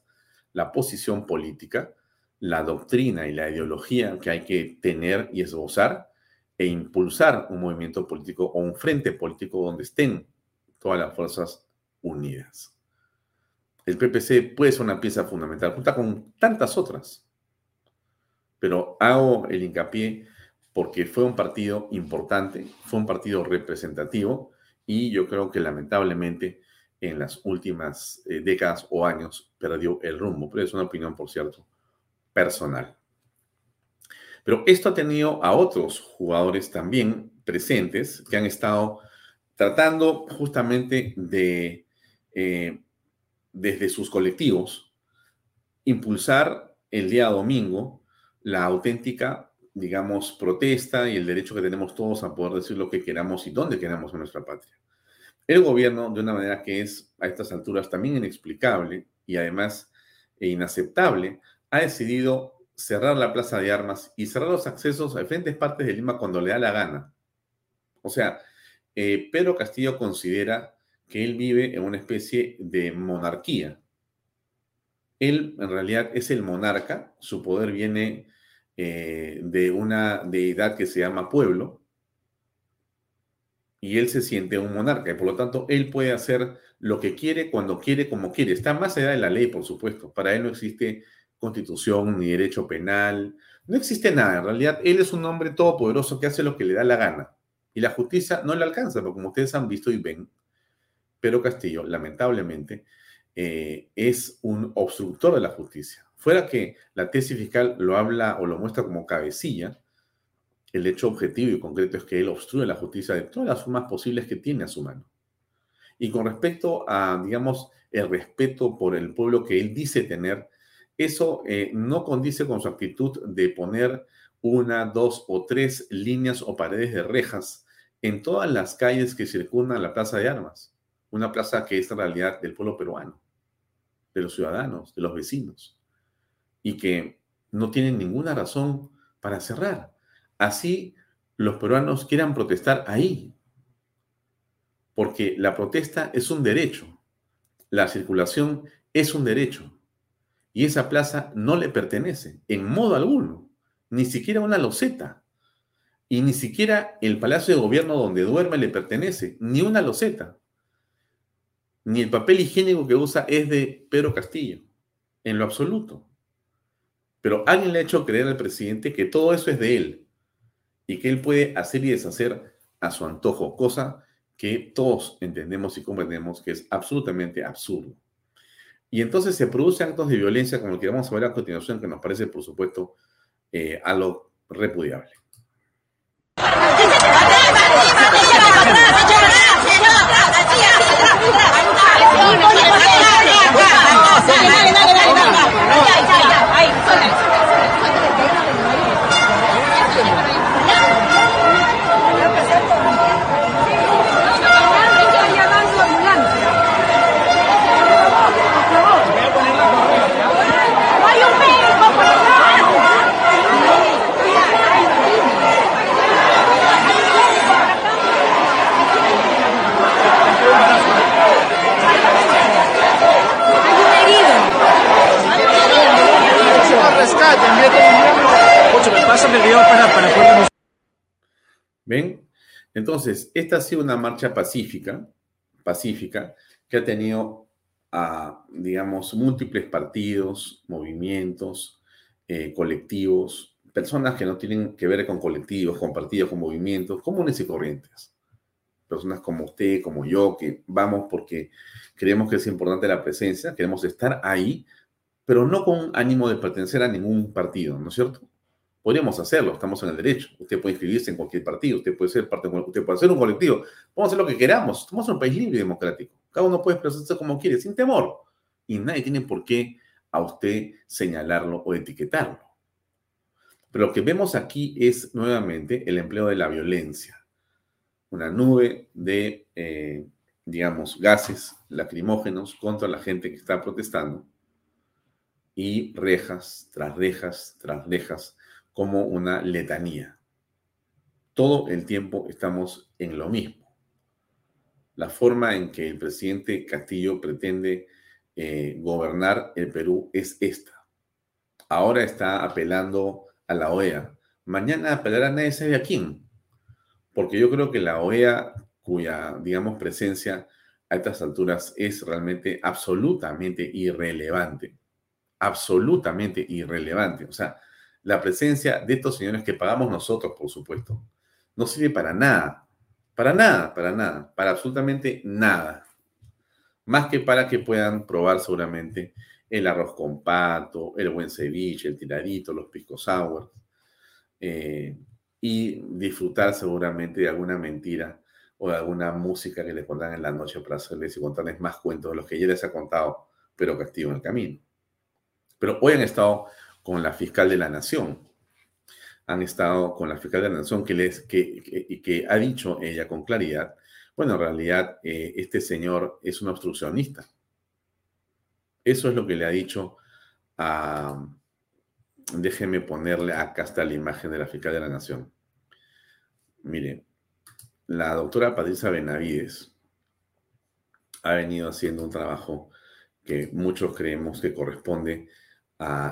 S2: la posición política, la doctrina y la ideología que hay que tener y esbozar e impulsar un movimiento político o un frente político donde estén todas las fuerzas unidas. El PPC puede ser una pieza fundamental, junto con tantas otras, pero hago el hincapié porque fue un partido importante, fue un partido representativo y yo creo que lamentablemente en las últimas eh, décadas o años perdió el rumbo, pero es una opinión, por cierto, personal. Pero esto ha tenido a otros jugadores también presentes que han estado tratando justamente de, eh, desde sus colectivos, impulsar el día domingo la auténtica, digamos, protesta y el derecho que tenemos todos a poder decir lo que queramos y dónde queramos en nuestra patria. El gobierno, de una manera que es a estas alturas también inexplicable y además inaceptable, ha decidido cerrar la plaza de armas y cerrar los accesos a diferentes partes de Lima cuando le da la gana. O sea, eh, Pedro Castillo considera que él vive en una especie de monarquía. Él en realidad es el monarca, su poder viene eh, de una deidad que se llama pueblo, y él se siente un monarca, y por lo tanto él puede hacer lo que quiere, cuando quiere, como quiere. Está más allá de la ley, por supuesto. Para él no existe constitución ni derecho penal, no existe nada. En realidad, él es un hombre todopoderoso que hace lo que le da la gana. Y la justicia no le alcanza, porque como ustedes han visto y ven, Pedro Castillo, lamentablemente, eh, es un obstructor de la justicia. Fuera que la tesis fiscal lo habla o lo muestra como cabecilla, el hecho objetivo y concreto es que él obstruye la justicia de todas las formas posibles que tiene a su mano. Y con respecto a, digamos, el respeto por el pueblo que él dice tener, eso eh, no condice con su actitud de poner una, dos o tres líneas o paredes de rejas en todas las calles que circundan la Plaza de Armas. Una plaza que es en realidad del pueblo peruano, de los ciudadanos, de los vecinos, y que no tienen ninguna razón para cerrar. Así los peruanos quieran protestar ahí, porque la protesta es un derecho, la circulación es un derecho, y esa plaza no le pertenece en modo alguno ni siquiera una loseta. Y ni siquiera el palacio de gobierno donde duerme le pertenece, ni una loseta. Ni el papel higiénico que usa es de Pedro Castillo, en lo absoluto. Pero alguien le ha hecho creer al presidente que todo eso es de él y que él puede hacer y deshacer a su antojo, cosa que todos entendemos y comprendemos que es absolutamente absurdo. Y entonces se producen actos de violencia como el que vamos a ver a continuación, que nos parece, por supuesto, eh, a lo repudiable. ¿Ven? Entonces, esta ha sido una marcha pacífica, pacífica, que ha tenido a, digamos, múltiples partidos, movimientos, eh, colectivos, personas que no tienen que ver con colectivos, con partidos, con movimientos, comunes y corrientes. Personas como usted, como yo, que vamos porque creemos que es importante la presencia, queremos estar ahí, pero no con ánimo de pertenecer a ningún partido, ¿no es cierto? Podríamos hacerlo, estamos en el derecho. Usted puede inscribirse en cualquier partido, usted puede ser parte, usted puede ser un colectivo, podemos hacer lo que queramos. En un país libre y democrático. Cada uno puede expresarse como quiere, sin temor. Y nadie tiene por qué a usted señalarlo o etiquetarlo. Pero lo que vemos aquí es nuevamente el empleo de la violencia. Una nube de, eh, digamos, gases lacrimógenos contra la gente que está protestando y rejas tras rejas tras rejas como una letanía. Todo el tiempo estamos en lo mismo. La forma en que el presidente Castillo pretende eh, gobernar el Perú es esta. Ahora está apelando a la OEA. Mañana apelará nadie sabe a quién. Porque yo creo que la OEA, cuya, digamos, presencia a estas alturas es realmente absolutamente irrelevante. Absolutamente irrelevante. O sea, la presencia de estos señores que pagamos nosotros, por supuesto, no sirve para nada, para nada, para nada, para absolutamente nada. Más que para que puedan probar seguramente el arroz con pato, el buen ceviche, el tiradito, los pisco sour, eh, y disfrutar seguramente de alguna mentira o de alguna música que les contan en la noche para hacerles y contarles más cuentos de los que ya les ha contado, pero castigo en el camino. Pero hoy han estado con la fiscal de la Nación. Han estado con la fiscal de la Nación que, les, que, ha dicho ella con claridad, bueno, en realidad eh, este señor es un obstruccionista. Eso es lo que le ha dicho a... Déjeme ponerle, acá está la imagen de la fiscal de la Nación. Miren, la doctora Patricia Benavides ha venido haciendo un trabajo que muchos creemos que corresponde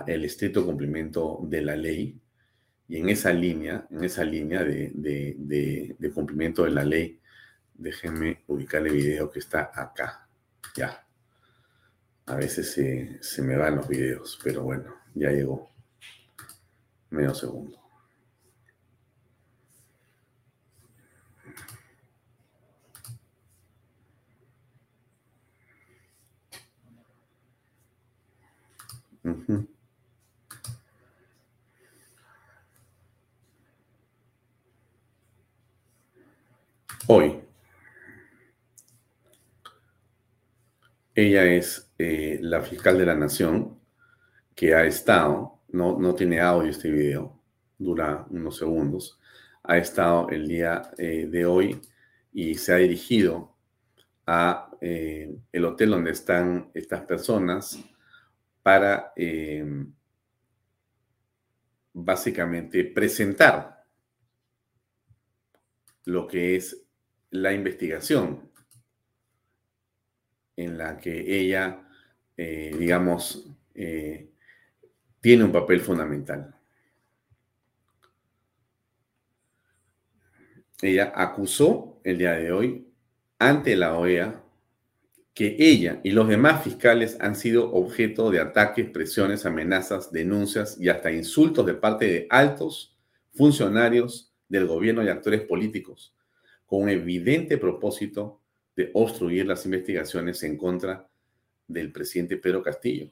S2: el estricto cumplimiento de la ley y en esa línea, en esa línea de, cumplimiento de la ley, déjenme ubicar el video que está acá. Ya. A veces se, se me van los videos, pero bueno, ya llegó. Medio segundo. Hoy, ella es eh, la fiscal de la nación que ha estado, no, no tiene audio este video, dura unos segundos, ha estado el día eh, de hoy y se ha dirigido a eh, el hotel donde están estas personas para em, básicamente presentar lo que es la investigación en la que ella, eh, digamos, eh, tiene un papel fundamental. Ella acusó el día de hoy ante la OEA que ella y los demás fiscales han sido objeto de ataques, presiones, amenazas, denuncias y hasta insultos de parte de altos funcionarios del gobierno y actores políticos, con evidente propósito de obstruir las investigaciones en contra del presidente Pedro Castillo.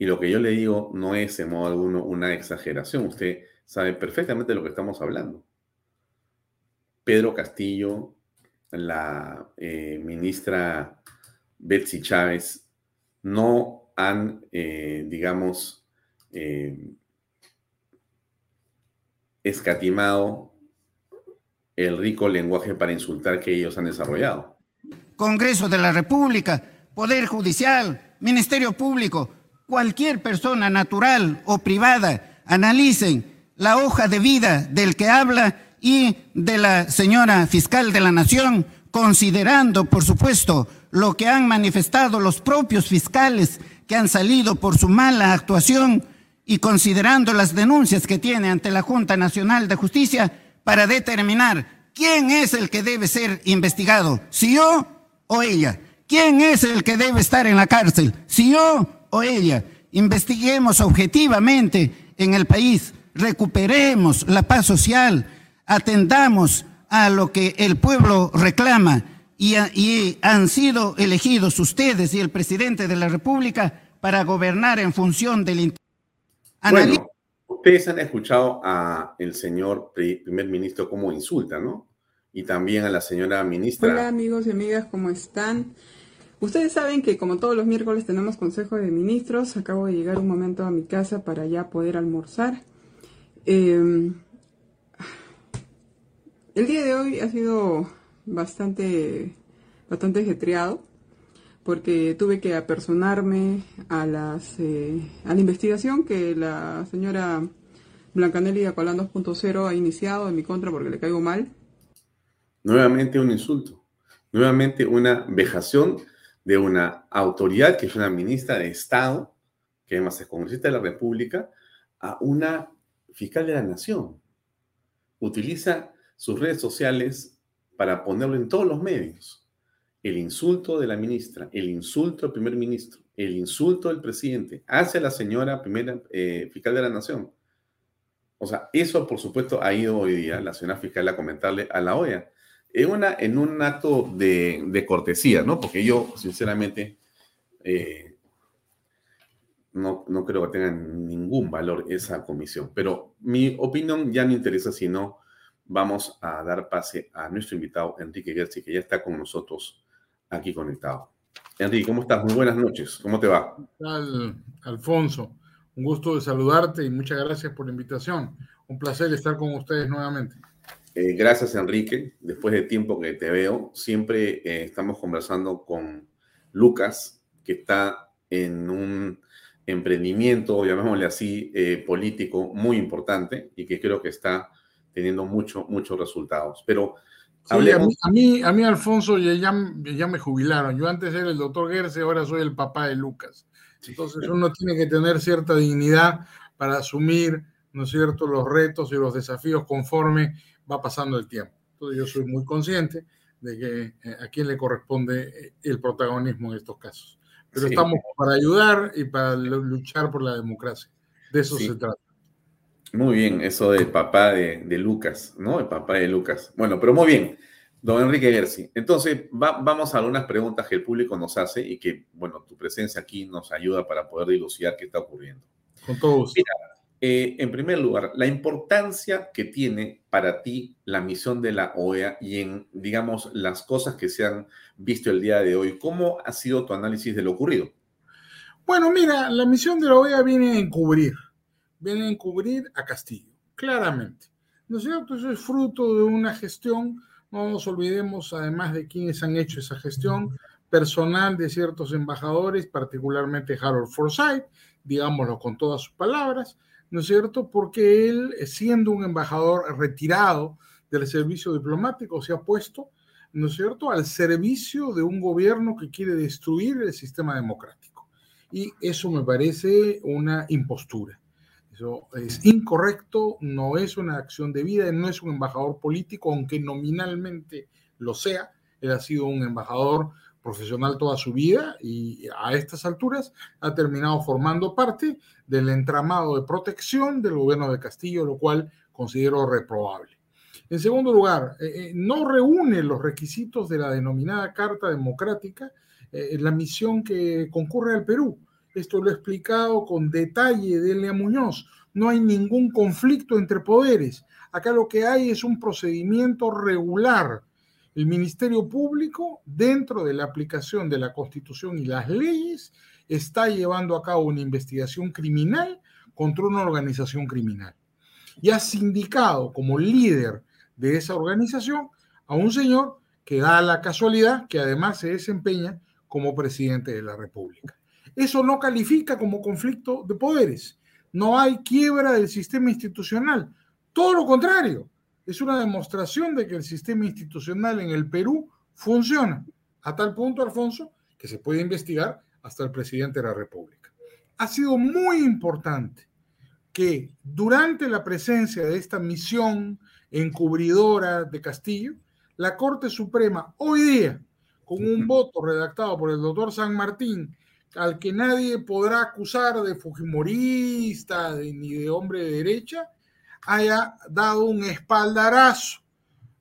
S2: Y lo que yo le digo no es en modo alguno una exageración, usted sabe perfectamente de lo que estamos hablando. Pedro Castillo la eh, ministra Betsy Chávez no han, eh, digamos, eh, escatimado el rico lenguaje para insultar que ellos han desarrollado.
S8: Congreso de la República, Poder Judicial, Ministerio Público, cualquier persona natural o privada, analicen la hoja de vida del que habla y de la señora fiscal de la Nación, considerando, por supuesto, lo que han manifestado los propios fiscales que han salido por su mala actuación y considerando las denuncias que tiene ante la Junta Nacional de Justicia para determinar quién es el que debe ser investigado, si yo o ella. ¿Quién es el que debe estar en la cárcel? ¿Si yo o ella? Investiguemos objetivamente en el país, recuperemos la paz social, atendamos a lo que el pueblo reclama y, han sido elegidos ustedes y el presidente de la República para gobernar en función del...
S2: Bueno, ustedes han escuchado a el señor primer ministro como insulta, ¿no? Y también a la señora ministra.
S9: Hola amigos y amigas, ¿cómo están? Ustedes saben que como todos los miércoles tenemos Consejo de Ministros, acabo de llegar un momento a mi casa para ya poder almorzar. Em, el día de hoy ha sido bastante, bastante ajetreado porque tuve que apersonarme a, las, eh, a la investigación que la señora Blancanelli Acolán 2.0 ha iniciado en mi contra porque le caigo mal.
S2: Nuevamente un insulto, nuevamente una vejación de una autoridad que es una ministra de Estado, que además es congresista de la República, a una fiscal de la Nación. Utiliza sus redes sociales para ponerlo en todos los medios. El insulto de la ministra, el insulto del primer ministro, el insulto del presidente hacia la señora primera eh, fiscal de la Nación. O sea, eso por supuesto ha ido hoy día la señora fiscal a comentarle a la OEA en, una, en un acto de, cortesía, ¿no? Porque yo, sinceramente, eh, no, no, creo que tenga ningún valor esa comisión. Pero mi opinión ya no interesa, sino vamos a dar pase a nuestro invitado, Enrique Gersi, que ya está con nosotros aquí conectado. Enrique, ¿cómo estás? Muy buenas noches. ¿Cómo te va?
S10: Alfonso? Un gusto de saludarte y muchas gracias por la invitación. Un placer estar con ustedes nuevamente.
S2: Eh, gracias, Enrique. Después de tiempo que te veo, siempre eh, estamos conversando con Lucas, que está en un emprendimiento, llamémosle así, eh, político muy importante y que creo que está teniendo mucho, muchos resultados. Pero
S10: a, mí, a, mí, Alfonso, ya, ya, me jubilaron. Yo antes era el doctor Gerse, ahora soy el papá de Lucas. Entonces uno tiene que tener cierta dignidad para asumir, ¿no es cierto?, los retos y los desafíos conforme va pasando el tiempo. Entonces yo soy muy consciente de que eh, a quién le corresponde eh, el protagonismo en estos casos. Pero estamos para ayudar y para luchar por la democracia. De eso se trata.
S2: Muy bien, eso del papá de, Lucas, ¿no? El papá de Lucas. Bueno, pero muy bien, don Enrique Gersi. Entonces, vamos a algunas preguntas que el público nos hace y que, bueno, tu presencia aquí nos ayuda para poder dilucidar qué está ocurriendo.
S10: Con todos. Mira,
S2: eh, en primer lugar, la importancia que tiene para ti la misión de la OEA y en, digamos, las cosas que se han visto el día de hoy. ¿Cómo ha sido tu análisis de lo ocurrido?
S10: Bueno, mira, la misión de la OEA viene a encubrir, viene a encubrir a Castillo, claramente. ¿No es cierto? Eso es fruto de una gestión, no nos olvidemos además de quienes han hecho esa gestión, personal de ciertos embajadores, particularmente Harold Forsyth, digámoslo con todas sus palabras, ¿no es cierto? Porque él, siendo un embajador retirado del servicio diplomático, se ha puesto, ¿no es cierto?, al servicio de un gobierno que quiere destruir el sistema democrático. Y eso me parece una impostura. Eso es incorrecto, no es una acción de vida, no es un embajador político, aunque nominalmente lo sea. Él ha sido un embajador profesional toda su vida y a estas alturas ha terminado formando parte del entramado de protección del gobierno de Castillo, lo cual considero reprobable. En segundo lugar, eh, eh, no reúne los requisitos de la denominada Carta Democrática eh, la misión que concurre al Perú. Esto lo he explicado con detalle Delia Muñoz. No hay ningún conflicto entre poderes. Acá lo que hay es un procedimiento regular el Ministerio Público, dentro de la aplicación de la Constitución y las leyes, está llevando a cabo una investigación criminal contra una organización criminal. Y ha sindicado como líder de esa organización a un señor que da la casualidad que además se desempeña como presidente de la República. Eso no califica como conflicto de poderes. No hay quiebra del sistema institucional. Todo lo contrario es una demostración de que el sistema institucional en el Perú funciona, a tal punto, Alfonso, que se puede investigar hasta el presidente de la República. Ha sido muy importante que durante la presencia de esta misión encubridora de Castillo, la Corte Suprema hoy día, con un voto redactado por el doctor San Martín, al que nadie podrá acusar de fujimorista ni de hombre de derecha, haya dado un espaldarazo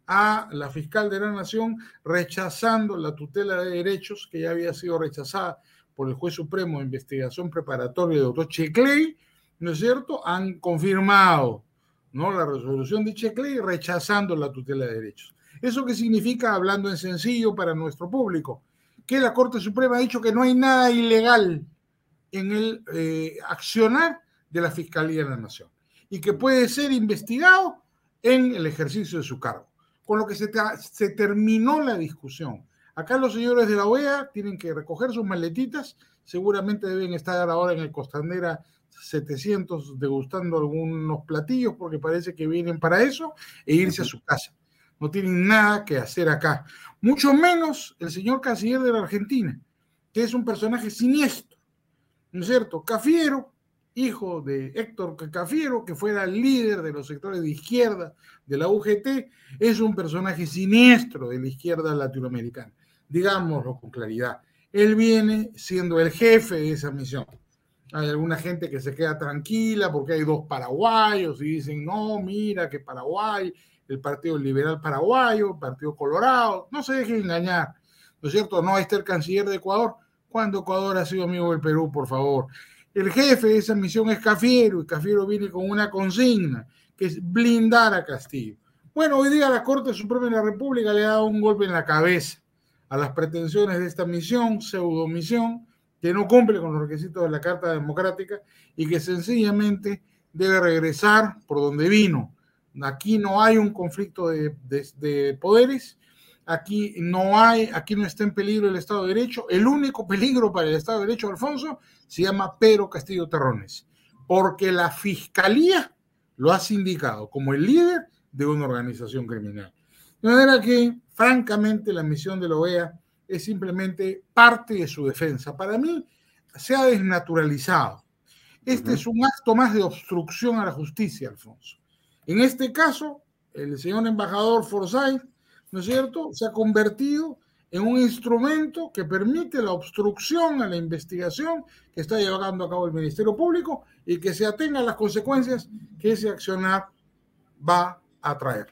S10: a la fiscal de la Nación rechazando la tutela de derechos que ya había sido rechazada por el juez supremo de investigación preparatoria, el doctor Checley, ¿no es cierto? Han confirmado ¿no? la resolución de Checley rechazando la tutela de derechos. ¿Eso qué significa, hablando en sencillo para nuestro público? Que la Corte Suprema ha dicho que no hay nada ilegal en el eh, accionar de la Fiscalía de la Nación y que puede ser investigado en el ejercicio de su cargo. Con lo que se, se terminó la discusión. Acá los señores de la OEA tienen que recoger sus maletitas, seguramente deben estar ahora en el Costanera 700 degustando algunos platillos porque parece que vienen para eso e irse a su casa. No tienen nada que hacer acá. Mucho menos el señor canciller de la Argentina, que es un personaje siniestro, ¿no es cierto? Cafiero, hijo de Héctor Cafiero, que fuera líder de los sectores de izquierda de la UGT, es un personaje siniestro de la izquierda latinoamericana digámoslo con claridad. Él viene siendo el jefe de esa misión. Hay alguna gente que se queda tranquila porque hay dos paraguayos y dicen, no, mira que Paraguay, el Partido Liberal Paraguayo, el Partido Colorado, no se dejen engañar. ¿No es cierto? No, ahí está el canciller de Ecuador. ¿Cuándo Ecuador ha sido amigo del Perú, por favor? El jefe de esa misión es Cafiero y Cafiero viene con una consigna, que es blindar a Castillo. Bueno, hoy día la Corte Suprema de la República le ha dado un golpe en la cabeza a las pretensiones de esta misión, pseudo misión, que no cumple con los requisitos de la Carta Democrática y que sencillamente debe regresar por donde vino. Aquí no hay un conflicto de, de, poderes, aquí no hay, aquí no está en peligro el Estado de Derecho. El único peligro para el Estado de Derecho, Alfonso, se llama Pedro Castillo Terrones, porque la Fiscalía lo ha sindicado como el líder de una organización criminal. De manera que francamente, la misión de la OEA es simplemente parte de su defensa. Para mí, se ha desnaturalizado. Este es un acto más de obstrucción a la justicia, Alfonso. En este caso, el señor embajador Forsyth, ¿no es cierto?, se ha convertido en un instrumento que permite la obstrucción a la investigación que está llevando a cabo el Ministerio Público y que se atenga a las consecuencias que ese accionar va a traer.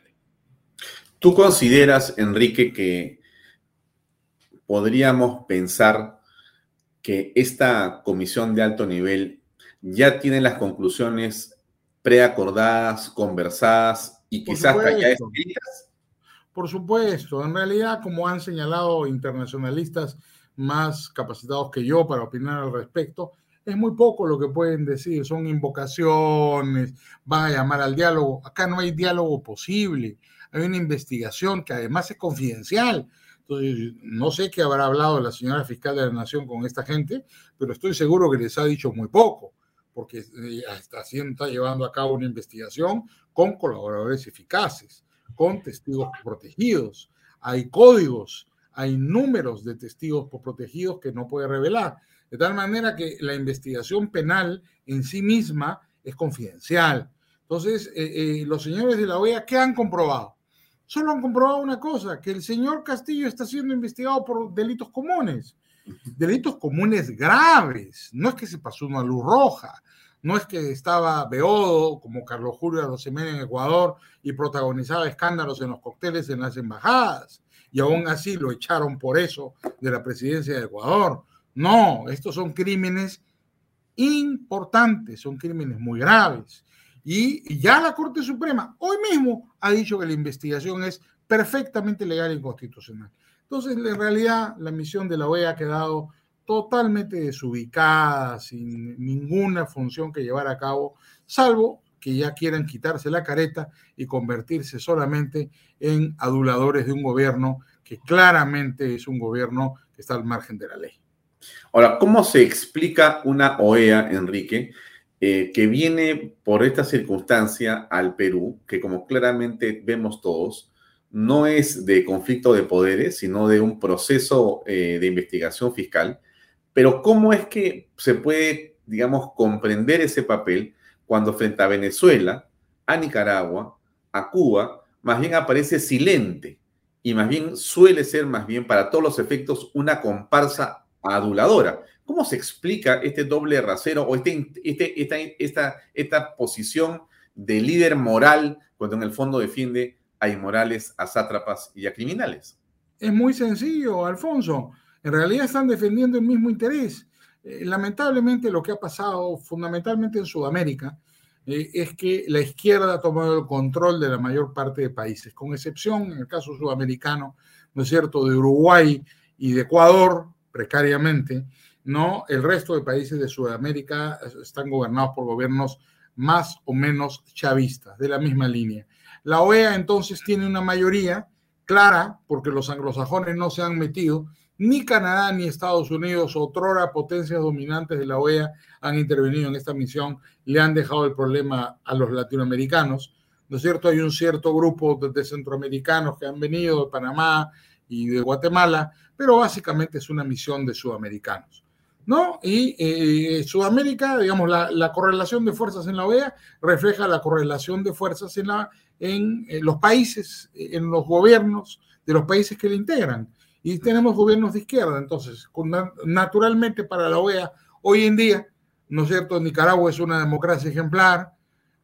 S2: ¿Tú consideras, Enrique, que podríamos pensar que esta comisión de alto nivel ya tiene las conclusiones preacordadas, conversadas y quizás ya escritas?
S10: Por supuesto, en realidad, como han señalado internacionalistas más capacitados que yo para opinar al respecto, es muy poco lo que pueden decir, son invocaciones, van a llamar al diálogo. Acá no hay diálogo posible hay una investigación que además es confidencial. Entonces, no sé qué habrá hablado la señora fiscal de la Nación con esta gente, pero estoy seguro que les ha dicho muy poco, porque eh, está, está llevando a cabo una investigación con colaboradores eficaces, con testigos protegidos. Hay códigos, hay números de testigos protegidos que no puede revelar. De tal manera que la investigación penal en sí misma es confidencial. Entonces, eh, eh, los señores de la OEA, ¿qué han comprobado? solo han comprobado una cosa, que el señor Castillo está siendo investigado por delitos comunes, delitos comunes graves, no es que se pasó una luz roja, no es que estaba Beodo como Carlos Julio Arosemena en Ecuador y protagonizaba escándalos en los cócteles en las embajadas y aún así lo echaron por eso de la presidencia de Ecuador. No, estos son crímenes importantes, son crímenes muy graves. Y ya la Corte Suprema hoy mismo ha dicho que la investigación es perfectamente legal y constitucional. Entonces, en realidad, la misión de la OEA ha quedado totalmente desubicada, sin ninguna función que llevar a cabo, salvo que ya quieran quitarse la careta y convertirse solamente en aduladores de un gobierno que claramente es un gobierno que está al margen de la ley.
S2: Ahora, ¿cómo se explica una OEA, Enrique, eh, que viene por esta circunstancia al Perú, que como claramente vemos todos, no es de conflicto de poderes, sino de un proceso eh, de investigación fiscal. Pero ¿cómo es que se puede, digamos, comprender ese papel cuando frente a Venezuela, a Nicaragua, a Cuba, más bien aparece silente y más bien suele ser más bien para todos los efectos una comparsa aduladora. ¿Cómo se explica este doble rasero o este, este, esta, esta, esta posición de líder moral cuando en el fondo defiende a inmorales, a sátrapas y a criminales?
S10: Es muy sencillo, Alfonso. En realidad están defendiendo el mismo interés. Eh, lamentablemente lo que ha pasado fundamentalmente en Sudamérica eh, es que la izquierda ha tomado el control de la mayor parte de países, con excepción en el caso sudamericano, ¿no es cierto?, de Uruguay y de Ecuador, precariamente, ¿no? El resto de países de Sudamérica están gobernados por gobiernos más o menos chavistas, de la misma línea. La OEA entonces tiene una mayoría clara, porque los anglosajones no se han metido, ni Canadá ni Estados Unidos, otrora potencias dominantes de la OEA, han intervenido en esta misión le han dejado el problema a los latinoamericanos. ¿No es cierto? Hay un cierto grupo de, centroamericanos que han venido de Panamá y de Guatemala, pero básicamente es una misión de sudamericanos. ¿No? Y eh, Sudamérica, digamos, la, correlación de fuerzas en la OEA refleja la correlación de fuerzas en, la, en los países, en los gobiernos de los países que le integran y tenemos gobiernos de izquierda. Entonces, naturalmente para la OEA, hoy en día, ¿no es cierto? Nicaragua es una democracia ejemplar,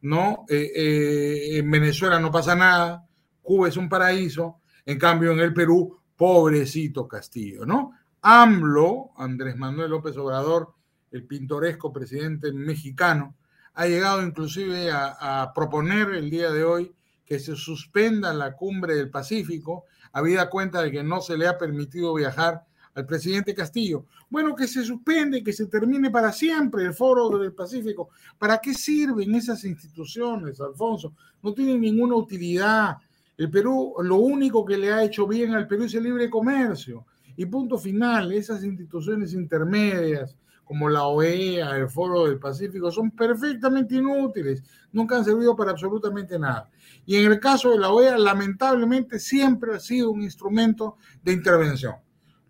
S10: ¿no? Eh, eh, en Venezuela no pasa nada, Cuba es un paraíso, en cambio en el Perú, pobrecito Castillo, ¿no? AMLO, Andrés Manuel López Obrador, el pintoresco presidente mexicano, ha llegado inclusive a, a proponer el día de hoy que se suspenda la cumbre del Pacífico habida cuenta de que no se le ha permitido viajar al presidente Castillo. Bueno, que se suspende, que se termine para siempre el foro del Pacífico. ¿Para qué sirven esas instituciones, Alfonso? No tienen ninguna utilidad. El Perú, lo único que le ha hecho bien al Perú es el libre comercio. Y punto final, esas instituciones intermedias como la OEA, el Foro del Pacífico, son perfectamente inútiles, nunca han servido para absolutamente nada. Y en el caso de la OEA, lamentablemente siempre ha sido un instrumento de intervención.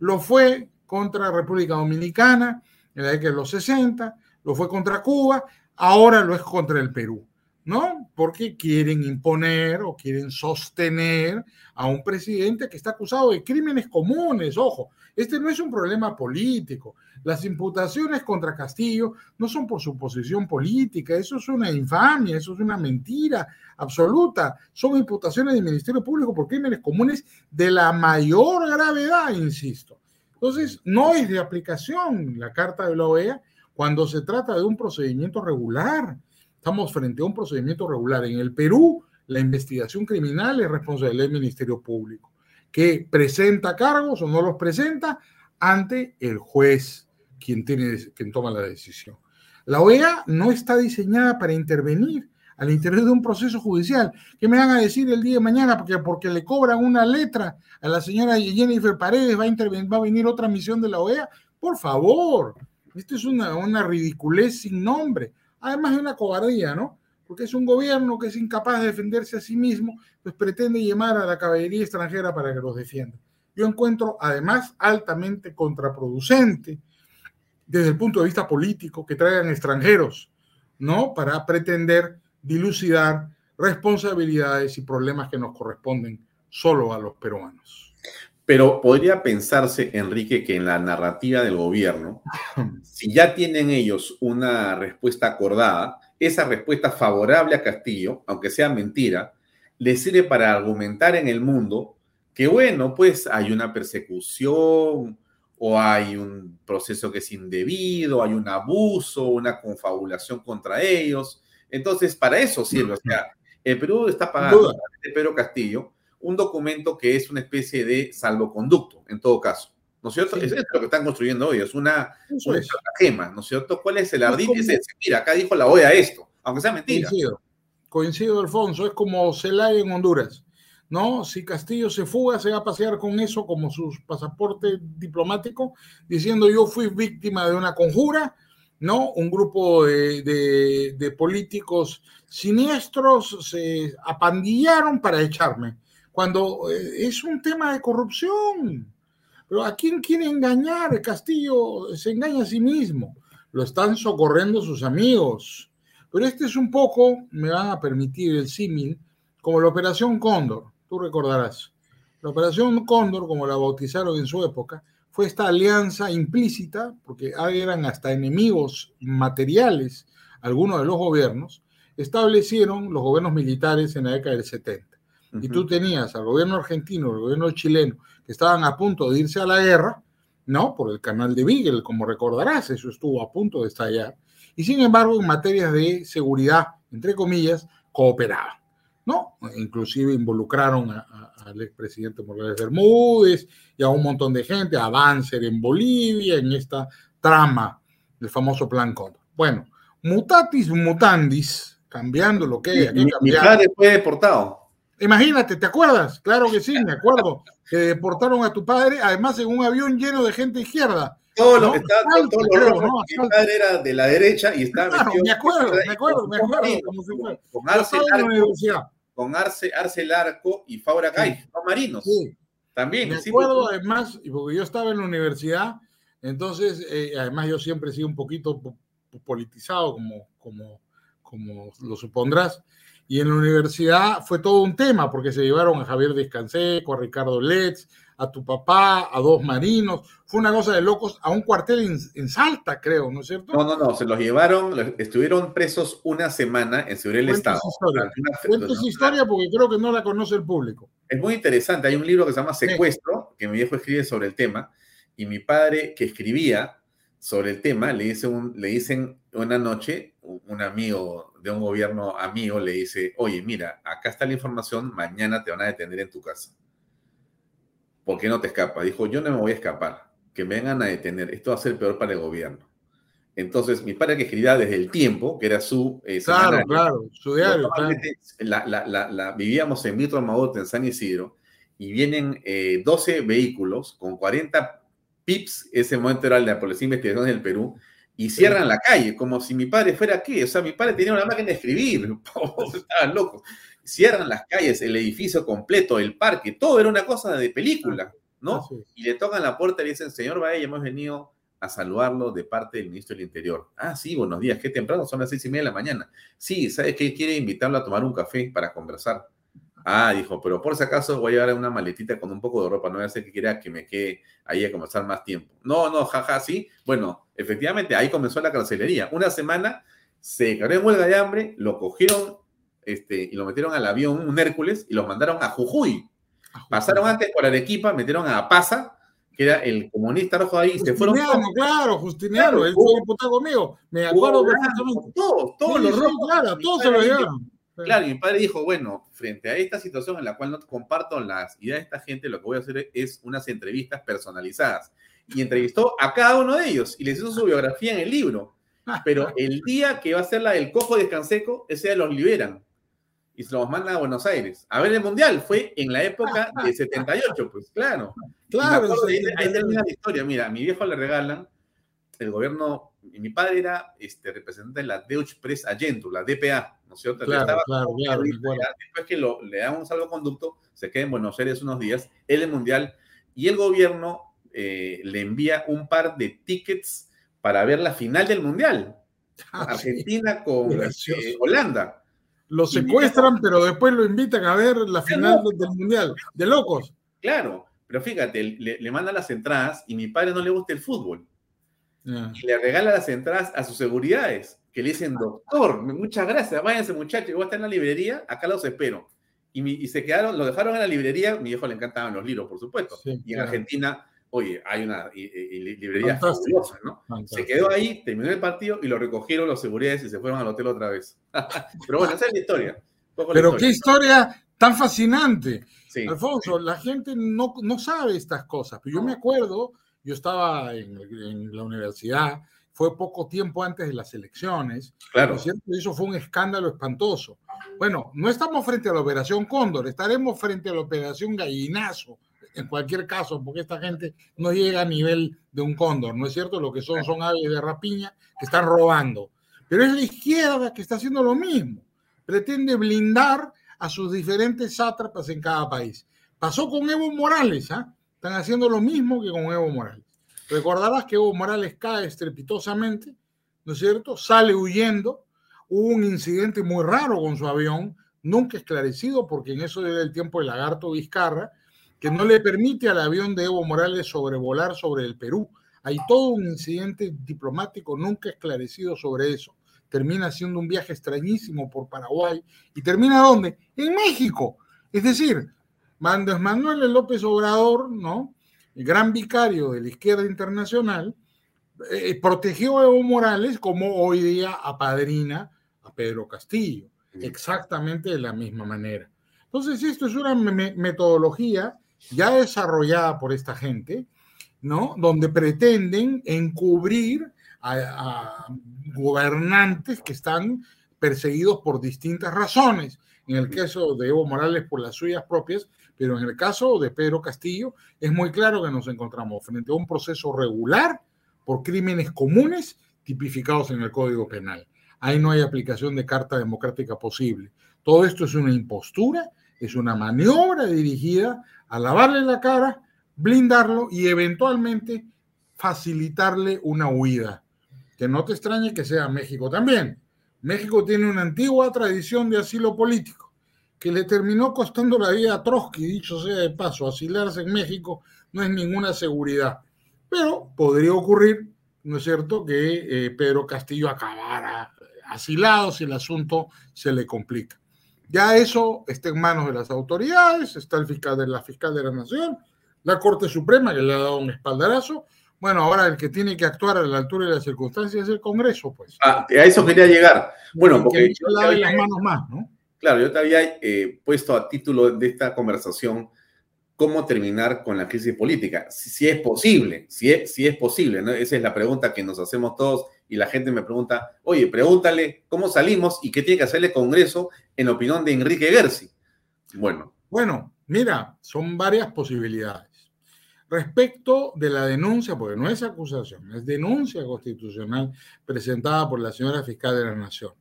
S10: Lo fue contra República Dominicana en la década de los 60, lo fue contra Cuba, ahora lo es contra el Perú, ¿no? Porque quieren imponer o quieren sostener a un presidente que está acusado de crímenes comunes, ojo, este no es un problema político. Las imputaciones contra Castillo no son por su posición política, eso es una infamia, eso es una mentira absoluta. Son imputaciones del Ministerio Público por crímenes comunes de la mayor gravedad, insisto. Entonces, no es de aplicación la carta de la OEA cuando se trata de un procedimiento regular. Estamos frente a un procedimiento regular. En el Perú, la investigación criminal es responsabilidad del Ministerio Público que presenta cargos o no los presenta ante el juez, quien, tiene, quien toma la decisión. La OEA no está diseñada para intervenir al interior de un proceso judicial. ¿Qué me van a decir el día de mañana? Porque, porque le cobran una letra a la señora Jennifer Paredes, va a, va a venir otra misión de la OEA. Por favor, esto es una, una ridiculez sin nombre. Además de una cobardía, ¿no? porque es un gobierno que es incapaz de defenderse a sí mismo, pues pretende llamar a la caballería extranjera para que los defienda. Yo encuentro además altamente contraproducente desde el punto de vista político que traigan extranjeros, ¿no? Para pretender dilucidar responsabilidades y problemas que nos corresponden solo a los peruanos.
S2: Pero podría pensarse, Enrique, que en la narrativa del gobierno, si ya tienen ellos una respuesta acordada, esa respuesta favorable a Castillo, aunque sea mentira, le sirve para argumentar en el mundo que, bueno, pues hay una persecución o hay un proceso que es indebido, hay un abuso, una confabulación contra ellos. Entonces, para eso sirve. O sea, el Perú está pagando a Pedro Castillo un documento que es una especie de salvoconducto, en todo caso. ¿no es cierto? Es lo que están construyendo hoy, es una, una ¿no es cierto? ¿Cuál es el ardid? mira, acá dijo la OEA esto, aunque sea mentira.
S10: Coincido, coincido, Alfonso, es como Celaya en Honduras, ¿no? Si Castillo se fuga, se va a pasear con eso como su pasaporte diplomático, diciendo yo fui víctima de una conjura, ¿no? Un grupo de, de, de políticos siniestros se apandillaron para echarme, cuando eh, es un tema de corrupción pero ¿a quién quiere engañar? Castillo se engaña a sí mismo. Lo están socorriendo sus amigos. Pero este es un poco, me van a permitir el símil, como la Operación Cóndor, tú recordarás. La Operación Cóndor, como la bautizaron en su época, fue esta alianza implícita, porque eran hasta enemigos materiales algunos de los gobiernos, establecieron los gobiernos militares en la década del 70. Y tú tenías al gobierno argentino, al gobierno chileno, que estaban a punto de irse a la guerra, ¿no? Por el canal de Beagle, como recordarás, eso estuvo a punto de estallar. Y sin embargo, en materias de seguridad, entre comillas, cooperaban, ¿no? Inclusive involucraron al expresidente Morales Bermúdez y a un montón de gente, a Banzer en Bolivia, en esta trama del famoso Plan Cóndor. Bueno, mutatis mutandis, cambiando lo que hay.
S2: Mi, mi padre fue deportado.
S10: Imagínate, ¿te acuerdas? Claro que sí, me acuerdo que deportaron a tu padre, además en un avión lleno de gente izquierda.
S2: Todo lo que estaba, todo lo ¿no? mi padre era de la derecha y estaba
S10: claro, me acuerdo, me acuerdo, me acuerdo. Como si
S2: fuera. Con Arce Larco, con Arce, Arce Larco y Faura Gay, sí. dos marinos. Sí. También.
S10: Me acuerdo sí, además, porque yo estaba en la universidad, entonces, eh, además yo siempre he sido un poquito politizado, como, como, como lo supondrás. Y en la universidad fue todo un tema, porque se llevaron a Javier Descanseco, a Ricardo Letz, a tu papá, a dos marinos. Fue una cosa de locos, a un cuartel en, en Salta, creo, ¿no es cierto?
S2: No, no, no, se los llevaron, estuvieron presos una semana en seguridad del Estado.
S10: Historia. Cuéntanos historia porque creo que no la conoce el público.
S2: Es muy interesante, hay un libro que se llama Secuestro, que mi viejo escribe sobre el tema, y mi padre que escribía sobre el tema, le, dice un, le dicen una noche, un amigo de un gobierno amigo le dice, oye, mira, acá está la información, mañana te van a detener en tu casa. ¿Por qué no te escapas? Dijo, yo no me voy a escapar, que me vengan a detener, esto va a ser peor para el gobierno. Entonces, mi padre que escribía desde el tiempo, que era su...
S10: Eh, claro, semanario, claro, su diario. Claro.
S2: La, la, la, la, vivíamos en Vitro Magote, en San Isidro, y vienen eh, 12 vehículos con 40 PIPS, ese momento era la Policía de Investigación del Perú, y cierran la calle, como si mi padre fuera aquí. O sea, mi padre tenía una máquina de escribir, estaban locos. Cierran las calles, el edificio completo, el parque, todo era una cosa de película, ¿no? Y le tocan la puerta y le dicen, señor Baella, hemos venido a saludarlo de parte del ministro del Interior. Ah, sí, buenos días, qué temprano, son las seis y media de la mañana. Sí, ¿sabes qué? Quiere invitarlo a tomar un café para conversar. Ah, dijo, pero por si acaso voy a llevar una maletita con un poco de ropa, no voy a hacer que quiera que me quede ahí a conversar más tiempo. No, no, jaja, sí. Bueno, efectivamente, ahí comenzó la carcelería. Una semana se cayó en huelga de hambre, lo cogieron este, y lo metieron al avión, un Hércules, y los mandaron a Jujuy. Pasaron antes por Arequipa, metieron a Paza, que era el comunista rojo ahí, y se fueron.
S10: Claro, Justiniano, claro, él fue diputado conmigo. Me acuerdo
S2: perfectamente. Todos, todos los rojos.
S10: Claro, todos se lo llevaron.
S2: Claro, y mi padre dijo, bueno, frente a esta situación en la cual no comparto las ideas de esta gente, lo que voy a hacer es unas entrevistas personalizadas. Y entrevistó a cada uno de ellos y les hizo su biografía en el libro. Pero el día que va a ser la del cojo descanseco, ese día los liberan y se los mandan a Buenos Aires. A ver el Mundial, fue en la época de 78, pues claro.
S10: Claro.
S2: ahí, ahí termina la historia. Mira, a mi viejo le regalan, el gobierno, mi padre era este, representante de la Deutsche Press Agentur, la DPA, ¿no es cierto?
S10: Claro,
S2: Estaba,
S10: claro, claro,
S2: Después que lo, le dan un salvoconducto, se queda en Buenos Aires unos días, él el Mundial, y el gobierno eh, le envía un par de tickets para ver la final del Mundial. Argentina con eh, Holanda.
S10: Lo secuestran, pero después lo invitan a ver la final del Mundial. De locos.
S2: Claro, pero fíjate, le, le mandan las entradas y mi padre no le gusta el fútbol.
S10: Yeah.
S2: Y le regala las entradas a sus seguridades, que le dicen, doctor, muchas gracias, váyanse muchachos, yo voy a estar en la librería, acá los espero. Y, mi, y se quedaron, lo dejaron en la librería, mi viejo le encantaban los libros, por supuesto.
S10: Sí,
S2: y en. Argentina, oye, hay una y, y, y librería
S10: Fantástico.
S2: fabulosa, ¿no?
S10: Fantástico.
S2: Se quedó ahí, terminó el partido y lo recogieron los seguridades y se fueron al hotel otra vez. Pero bueno, esa es la historia. la
S10: Pero qué historia tan fascinante.
S2: Sí.
S10: Alfonso, la gente no, no sabe estas cosas, pero yo me acuerdo, yo estaba en, en la universidad, fue poco tiempo antes de las elecciones,
S2: Claro.
S10: eso fue un escándalo espantoso. Bueno, no estamos frente a la operación Cóndor, estaremos frente a la operación Gallinazo, en cualquier caso, porque esta gente no llega a nivel de un cóndor, ¿no es cierto? Lo que son son aves de rapiña que están robando. Pero es la izquierda que está haciendo lo mismo. Pretende blindar a sus diferentes sátrapas en cada país. Pasó con Evo Morales, ¿ah? Están haciendo lo mismo que con Evo Morales. Recordarás que Evo Morales cae estrepitosamente, ¿no es cierto? Sale huyendo. Hubo un incidente muy raro con su avión, nunca esclarecido, porque en eso era el tiempo de Lagarto Vizcarra, que no le permite al avión de Evo Morales sobrevolar sobre el Perú. Hay todo un incidente diplomático nunca esclarecido sobre eso. Termina haciendo un viaje extrañísimo por Paraguay y termina ¿dónde? En México. Es decir, Manuel López Obrador, ¿no? El gran vicario de la izquierda internacional, eh, protegió a Evo Morales como hoy día apadrina a Pedro Castillo, exactamente de la misma manera. Entonces, esto es una metodología ya desarrollada por esta gente, ¿no? Donde pretenden encubrir a, gobernantes que están perseguidos por distintas razones. En el caso de Evo Morales por las suyas propias, pero en el caso de Pedro Castillo es muy claro que nos encontramos frente a un proceso regular por crímenes comunes tipificados en el Código Penal. Ahí no hay aplicación de carta democrática posible. Todo esto es una impostura, es una maniobra dirigida a lavarle la cara, blindarlo y eventualmente facilitarle una huida. Que no te extrañe que sea México también. México tiene una antigua tradición de asilo político que le terminó costando la vida a Trotsky, dicho sea de paso, asilarse en México no es ninguna seguridad. Pero podría ocurrir, ¿no es cierto?, que eh, Pedro Castillo acabara asilado si el asunto se le complica. Ya eso está en manos de las autoridades, está el fiscal de la fiscal de la Nación, la Corte Suprema que le ha dado un espaldarazo. Bueno, ahora el que tiene que actuar a la altura de las circunstancias es el Congreso, pues.
S2: Ah, a eso quería llegar. Bueno, porque
S10: yo las manos más, ¿no?
S2: Claro, yo te había eh, puesto a título de esta conversación cómo terminar con la crisis política. Si, es posible, si es, si es posible, ¿no? Esa es la pregunta que nos hacemos todos y la gente me pregunta, oye, pregúntale cómo salimos y qué tiene que hacer el Congreso en opinión de Enrique Gersi. Bueno.
S10: Bueno, mira, son varias posibilidades. Respecto de la denuncia, porque no es acusación, es denuncia constitucional presentada por la señora fiscal de la Nación.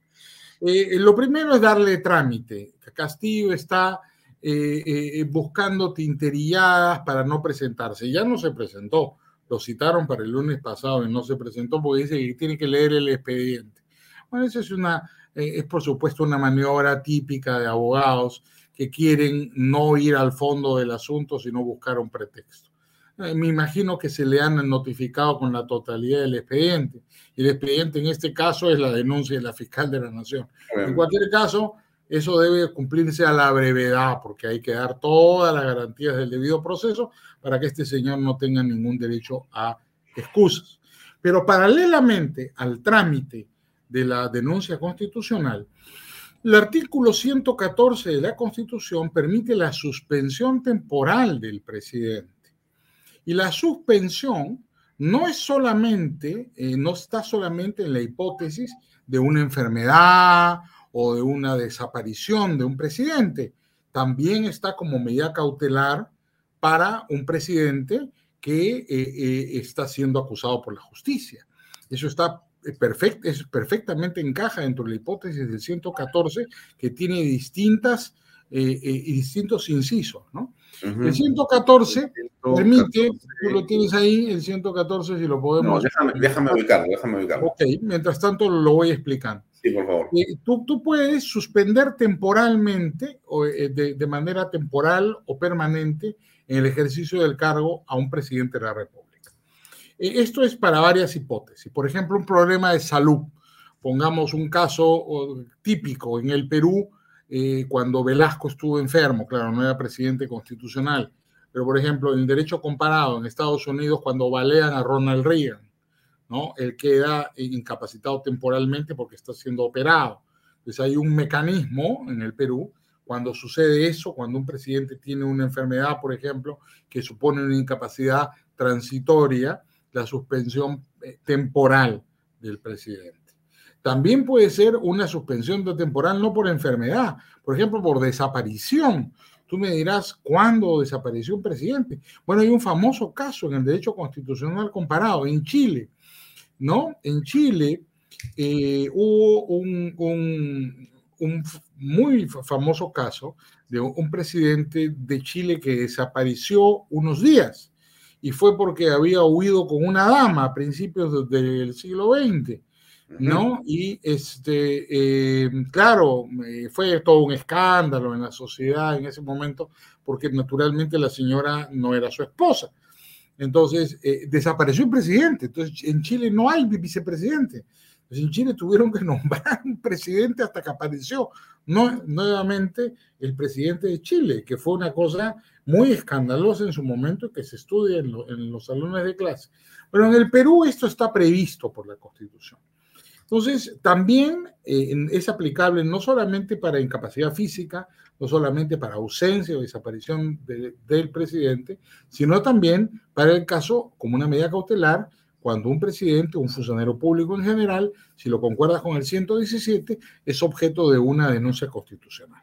S10: Eh, lo primero es darle trámite. Castillo está eh, eh, buscando tinterilladas para no presentarse. Ya no se presentó, lo citaron para el lunes pasado y no se presentó porque dice que tiene que leer el expediente. Bueno, eso es una, eh, es por supuesto una maniobra típica de abogados que quieren no ir al fondo del asunto, sino buscar un pretexto. Me imagino que se le han notificado con la totalidad del expediente. Y el expediente en este caso es la denuncia de la fiscal de la Nación. En cualquier caso, eso debe cumplirse a la brevedad, porque hay que dar todas las garantías del debido proceso para que este señor no tenga ningún derecho a excusas. Pero paralelamente al trámite de la denuncia constitucional, el artículo 114 de la Constitución permite la suspensión temporal del presidente. Y la suspensión no es solamente, eh, no está solamente en la hipótesis de una enfermedad o de una desaparición de un presidente. También está como medida cautelar para un presidente que eh, eh, está siendo acusado por la justicia. Eso está perfect, es, perfectamente encaja dentro de la hipótesis del 114 que tiene distintas y distintos incisos, ¿no? El 114 permite, tú lo tienes ahí, el 114 si lo podemos...
S2: déjame, déjame ubicarlo, déjame ubicarlo.
S10: Ok, mientras tanto lo voy explicando.
S2: Sí, por favor.
S10: Eh, tú, tú, puedes suspender temporalmente, o, eh, de, de, manera temporal o permanente, en el ejercicio del cargo a un presidente de la República. Eh, esto es para varias hipótesis. Por ejemplo, un problema de salud. Pongamos un caso típico en el Perú, cuando Velasco estuvo enfermo, claro, no era presidente constitucional, pero por ejemplo, en derecho comparado en Estados Unidos, cuando balean a Ronald Reagan ¿no? Él queda incapacitado temporalmente porque está siendo operado. Entonces hay un mecanismo en el Perú cuando sucede eso, cuando un presidente tiene una enfermedad, por ejemplo, que supone una incapacidad transitoria, la suspensión eh, temporal del presidente. También puede ser una suspensión temporal no por enfermedad, por ejemplo, por desaparición. Tú me dirás, ¿cuándo desapareció un presidente? Bueno, hay un famoso caso en el derecho constitucional comparado en Chile, ¿no? En Chile eh, hubo un, un, muy famoso caso de un presidente de Chile que desapareció unos días y fue porque había huido con una dama a principios del siglo XX. ¿No? Y este, eh, claro, fue todo un escándalo en la sociedad en ese momento, porque naturalmente la señora no era su esposa. Entonces, eh, desapareció el presidente. Entonces, en Chile no hay vicepresidente. Entonces, en Chile tuvieron que nombrar un presidente hasta que apareció no, nuevamente el presidente de Chile, que fue una cosa muy escandalosa en su momento que se estudia en los salones de clase. Pero en el Perú esto está previsto por la Constitución. Entonces, también eh, es aplicable no solamente para incapacidad física, no solamente para ausencia o desaparición del presidente, sino también para el caso como una medida cautelar cuando un presidente o un funcionario público en general, si lo concuerdas con el 117, es objeto de una denuncia constitucional.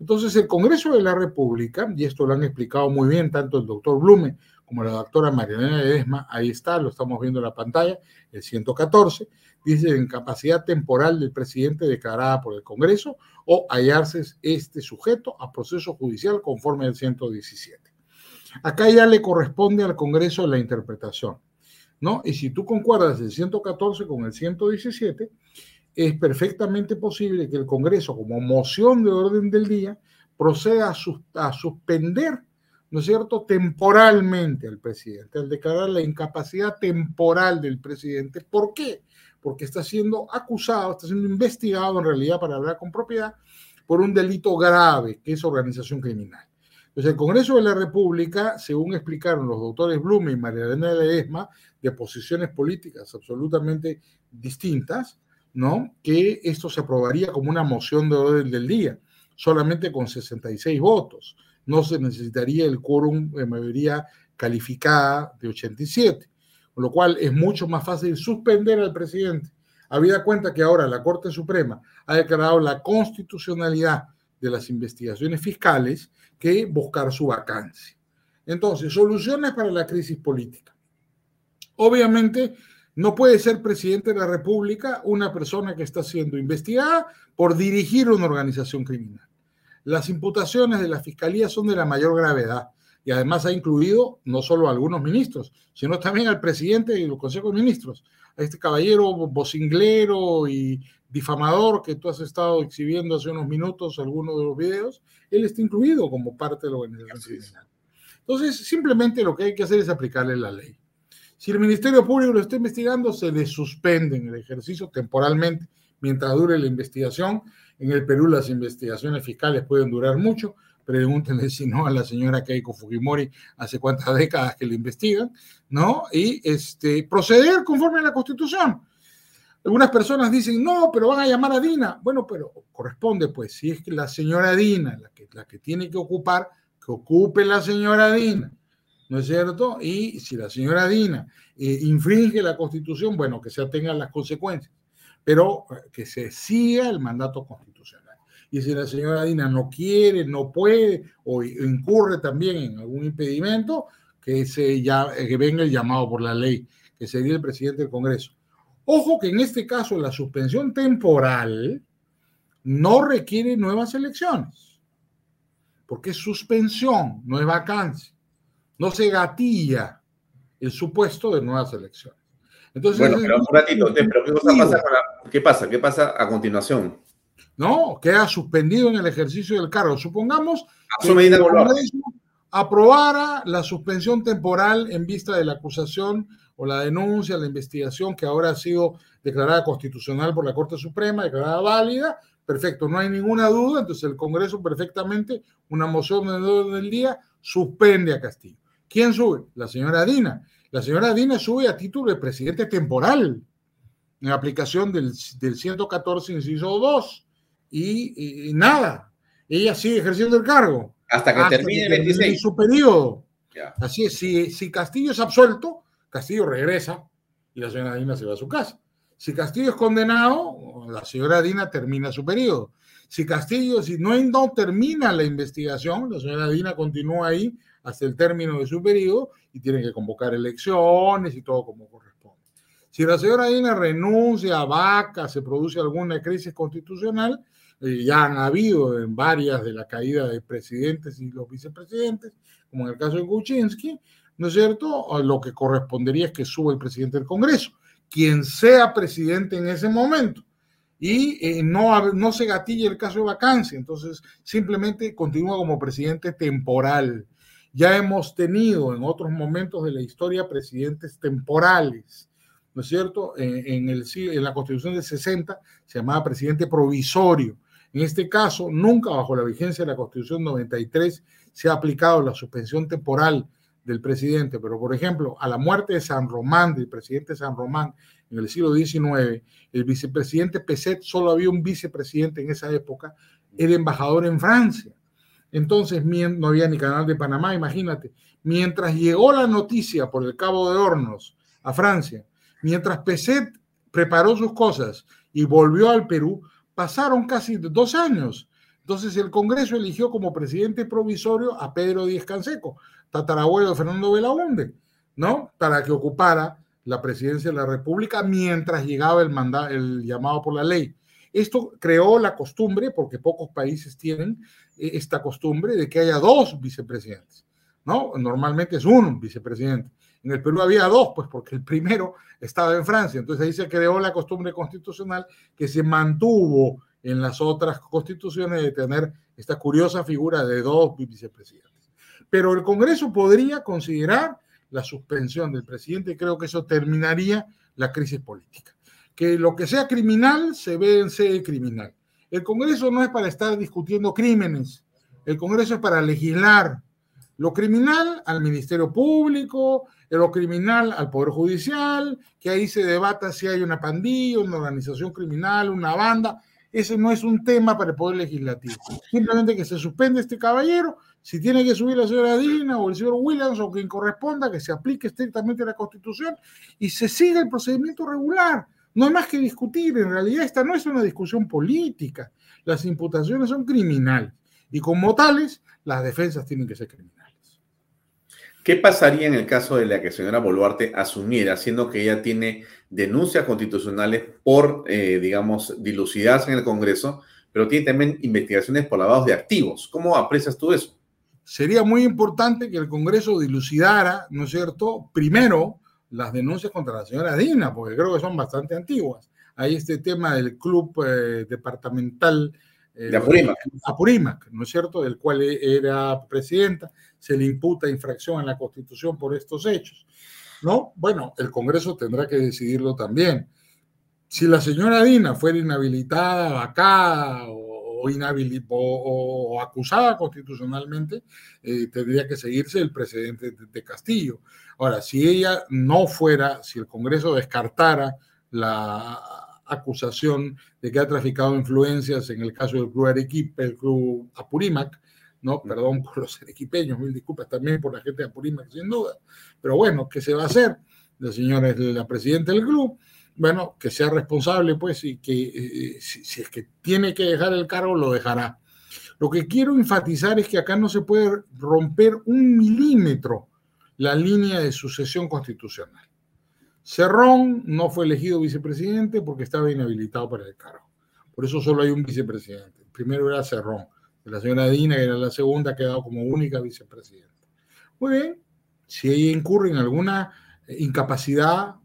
S10: Entonces, el Congreso de la República, y esto lo han explicado muy bien tanto el doctor Blume como la doctora Mariana Ledesma, ahí está, lo estamos viendo en la pantalla, el 114, dice incapacidad temporal del presidente declarada por el Congreso o hallarse este sujeto a proceso judicial conforme al 117. Acá ya le corresponde al Congreso la interpretación, ¿no? Y si tú concuerdas el 114 con el 117, es perfectamente posible que el Congreso, como moción de orden del día, proceda a suspender ¿no es cierto?, temporalmente al presidente, al declarar la incapacidad temporal del presidente. ¿Por qué? Porque está siendo acusado, está siendo investigado en realidad, para hablar con propiedad, por un delito grave, que es organización criminal. Entonces, el Congreso de la República, según explicaron los doctores Blume y María Elena Ledesma, de posiciones políticas absolutamente distintas, ¿no? Que esto se aprobaría como una moción de orden del día, solamente con 66 votos no se necesitaría el quórum de mayoría calificada de 87, con lo cual es mucho más fácil suspender al presidente. Habida cuenta que ahora la Corte Suprema ha declarado la constitucionalidad de las investigaciones fiscales que buscar su vacancia. Entonces, soluciones para la crisis política. Obviamente, no puede ser presidente de la República una persona que está siendo investigada por dirigir una organización criminal. Las imputaciones de la Fiscalía son de la mayor gravedad y además ha incluido no solo a algunos ministros, sino también al presidente y los consejos de ministros, a este caballero vocinglero y difamador que tú has estado exhibiendo hace unos minutos algunos de los videos, él está incluido como parte de la organización criminal. Entonces, simplemente lo que hay que hacer es aplicarle la ley. Si el Ministerio Público lo está investigando, se le suspende en el ejercicio temporalmente mientras dure la investigación en el Perú las investigaciones fiscales pueden durar mucho. Pregúntenle si no a la señora Keiko Fujimori hace cuántas décadas que le investigan, ¿no? Y este, proceder conforme a la Constitución. Algunas personas dicen, no, pero van a llamar a Dina. Bueno, pero corresponde, pues, si es que la señora Dina, la que, tiene que ocupar, que ocupe la señora Dina, ¿no es cierto? Y si la señora Dina eh, infringe la Constitución, bueno, que se atengan las consecuencias pero eh, que se siga el mandato constitucional. Y si la señora Dina no quiere, no puede o incurre también en algún impedimento, que, se ya, eh, que venga el llamado por la ley, que sería el presidente del Congreso. Ojo que en este caso la suspensión temporal no requiere nuevas elecciones, porque es suspensión, no es vacancia. No se gatilla el supuesto de nuevas elecciones.
S2: Entonces, bueno, pero un ratito, pero ¿qué, pasa ¿qué pasa? ¿Qué pasa a continuación?
S10: No, queda suspendido en el ejercicio del cargo. Supongamos que el Congreso aprobara la suspensión temporal en vista de la acusación o la denuncia, la investigación que ahora ha sido declarada constitucional por la Corte Suprema, declarada válida. Perfecto, no hay ninguna duda. Entonces el Congreso perfectamente, una moción del día, suspende a Castillo. ¿Quién sube? La señora Dina. La señora Dina sube a título de presidente temporal en aplicación del, 114, inciso 2. Y, nada, ella sigue ejerciendo el cargo.
S2: Hasta que termine el 26.
S10: su periodo. Así es, si, si Castillo es absuelto, Castillo regresa y la señora Dina se va a su casa. Si Castillo es condenado, la señora Dina termina su periodo. Si Castillo, si no, no termina la investigación, la señora Dina continúa ahí hasta el término de su periodo y tienen que convocar elecciones y todo como corresponde. Si la señora Dina renuncia vaca, se produce alguna crisis constitucional, eh, ya han habido en varias de la caída de presidentes y los vicepresidentes, como en el caso de Kuczynski, ¿no es cierto? Lo que correspondería es que suba el presidente del Congreso. quien sea presidente en ese momento. Y eh, no, no se gatilla el caso de vacancia, entonces simplemente continúa como presidente temporal. Ya hemos tenido en otros momentos de la historia presidentes temporales, ¿no es cierto? En, el, la constitución de 60 se llamaba presidente provisorio. En este caso, nunca bajo la vigencia de la constitución 93 se ha aplicado la suspensión temporal del presidente, pero por ejemplo, a la muerte de San Román, del presidente San Román, en el siglo XIX, el vicepresidente Peset, solo había un vicepresidente en esa época, era embajador en Francia. Entonces no había ni canal de Panamá, imagínate. Mientras llegó la noticia por el Cabo de Hornos a Francia, mientras Peset preparó sus cosas y volvió al Perú, pasaron casi dos años. Entonces el Congreso eligió como presidente provisorio a Pedro Díez Canseco, tatarabuelo de Fernando Belaunde, ¿no? Para que ocupara la presidencia de la República mientras llegaba el, el llamado por la ley. Esto creó la costumbre, porque pocos países tienen eh, esta costumbre de que haya dos vicepresidentes, ¿no? Normalmente es un vicepresidente. En el Perú había dos, pues porque el primero estaba en Francia. Entonces ahí se creó la costumbre constitucional que se mantuvo en las otras constituciones de tener esta curiosa figura de dos vicepresidentes. Pero el Congreso podría considerar la suspensión del presidente y creo que eso terminaría la crisis política. Que lo que sea criminal se ve en ser criminal. El Congreso no es para estar discutiendo crímenes, el Congreso es para legislar. Lo criminal al Ministerio Público, lo criminal al Poder Judicial, que ahí se debata si hay una pandilla, una organización criminal, una banda. Ese no es un tema para el Poder Legislativo. Simplemente que se suspende este caballero si tiene que subir la señora Dina o el señor Williams o quien corresponda, que se aplique estrictamente la Constitución y se siga el procedimiento regular. No hay más que discutir. En realidad, esta no es una discusión política. Las imputaciones son criminales y como tales, las defensas tienen que ser criminales.
S2: ¿Qué pasaría en el caso de la que señora Boluarte asumiera, siendo que ella tiene denuncias constitucionales por, eh, digamos, dilucidarse en el Congreso, pero tiene también investigaciones por lavados de activos? ¿Cómo aprecias tú eso?
S10: sería muy importante que el Congreso dilucidara, ¿no es cierto?, primero las denuncias contra la señora Dina, porque creo que son bastante antiguas. Hay este tema del club eh, departamental
S2: eh, de Apurímac.
S10: Apurímac, ¿no es cierto?, del cual era presidenta, se le imputa infracción a la Constitución por estos hechos. ¿No? Bueno, el Congreso tendrá que decidirlo también. Si la señora Dina fuera inhabilitada, vacada o o, o, acusada constitucionalmente, eh, tendría que seguirse el presidente de, Castillo. Ahora, si ella no fuera, si el Congreso descartara la acusación de que ha traficado influencias en el caso del Club Arequipa, el Club Apurímac, ¿no? Perdón por los arequipeños, mil disculpas también por la gente de Apurímac, sin duda. Pero bueno, ¿qué se va a hacer? La señora es la presidenta del club bueno, que sea responsable, pues, y que eh, si, es que tiene que dejar el cargo, lo dejará. Lo que quiero enfatizar es que acá no se puede romper un milímetro la línea de sucesión constitucional. Cerrón no fue elegido vicepresidente porque estaba inhabilitado para el cargo. Por eso solo hay un vicepresidente. El primero era Cerrón. La señora Dina, que era la segunda, ha quedado como única vicepresidenta. Muy bien, si ella incurre en alguna incapacidad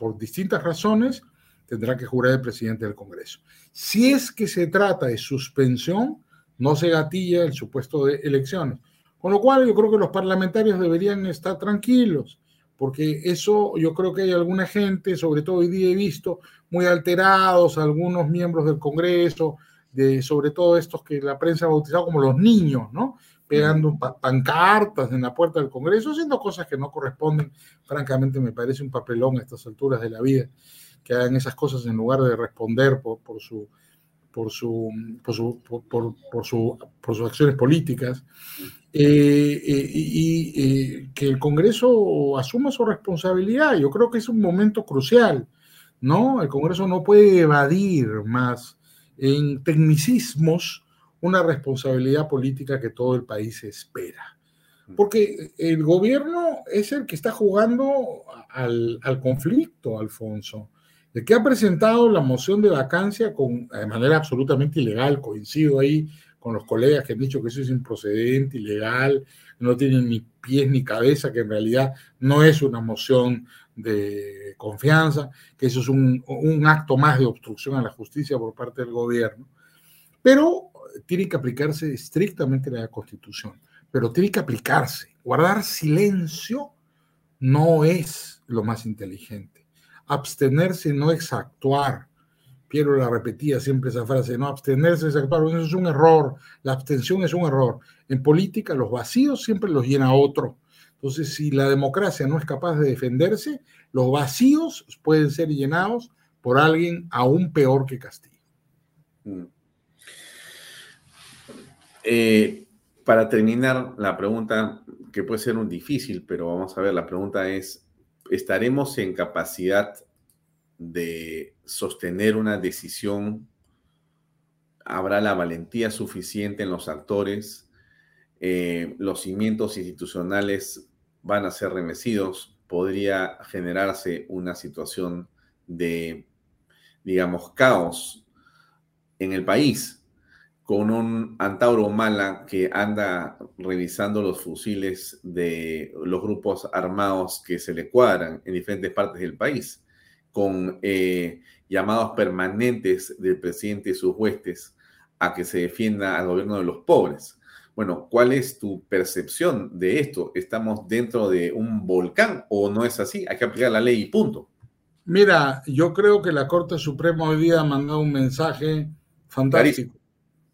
S10: por distintas razones, tendrá que jurar el presidente del Congreso. Si es que se trata de suspensión, no se gatilla el supuesto de elecciones. Con lo cual yo creo que los parlamentarios deberían estar tranquilos, porque eso yo creo que hay alguna gente, sobre todo hoy día he visto muy alterados, algunos miembros del Congreso, de, sobre todo estos que la prensa ha bautizado como los niños, ¿no? Pegando pancartas en la puerta del Congreso, haciendo cosas que no corresponden. Francamente, me parece un papelón a estas alturas de la vida que hagan esas cosas en lugar de responder por, por su por su, por, su, por, su, por sus acciones políticas, eh, eh, y eh, que el Congreso asuma su responsabilidad. Yo creo que es un momento crucial, ¿no? El Congreso no puede evadir más en tecnicismos una responsabilidad política que todo el país espera. Porque el gobierno es el que está jugando al, conflicto, Alfonso. El que ha presentado la moción de vacancia con, de manera absolutamente ilegal, coincido ahí con los colegas que han dicho que eso es improcedente, ilegal, no tiene ni pies ni cabeza, que en realidad no es una moción de confianza, que eso es un, un acto más de obstrucción a la justicia por parte del gobierno, pero tiene que aplicarse estrictamente la Constitución, pero tiene que aplicarse. Guardar silencio no es lo más inteligente. Abstenerse no es actuar. Piero la repetía siempre esa frase, no abstenerse es actuar, eso es un error, la abstención es un error. En política los vacíos siempre los llena otro. Entonces, si la democracia no es capaz de defenderse, los vacíos pueden ser llenados por alguien aún peor que Castillo. Mm.
S2: Eh, para terminar, la pregunta que puede ser un difícil, pero vamos a ver, la pregunta es, ¿estaremos en capacidad de sostener una decisión? ¿Habrá la valentía suficiente en los actores? Eh, ¿Los cimientos institucionales van a ser remecidos? ¿Podría generarse una situación de, digamos, caos en el país? Con un Antauro Mala que anda revisando los fusiles de los grupos armados que se le cuadran en diferentes partes del país, con eh, llamados permanentes del presidente y sus huestes a que se defienda al gobierno de los pobres. Bueno, ¿cuál es tu percepción de esto? ¿Estamos dentro de un volcán o no es así? Hay que aplicar la ley y punto.
S10: Mira, yo creo que la Corte Suprema hoy día ha mandado un mensaje fantástico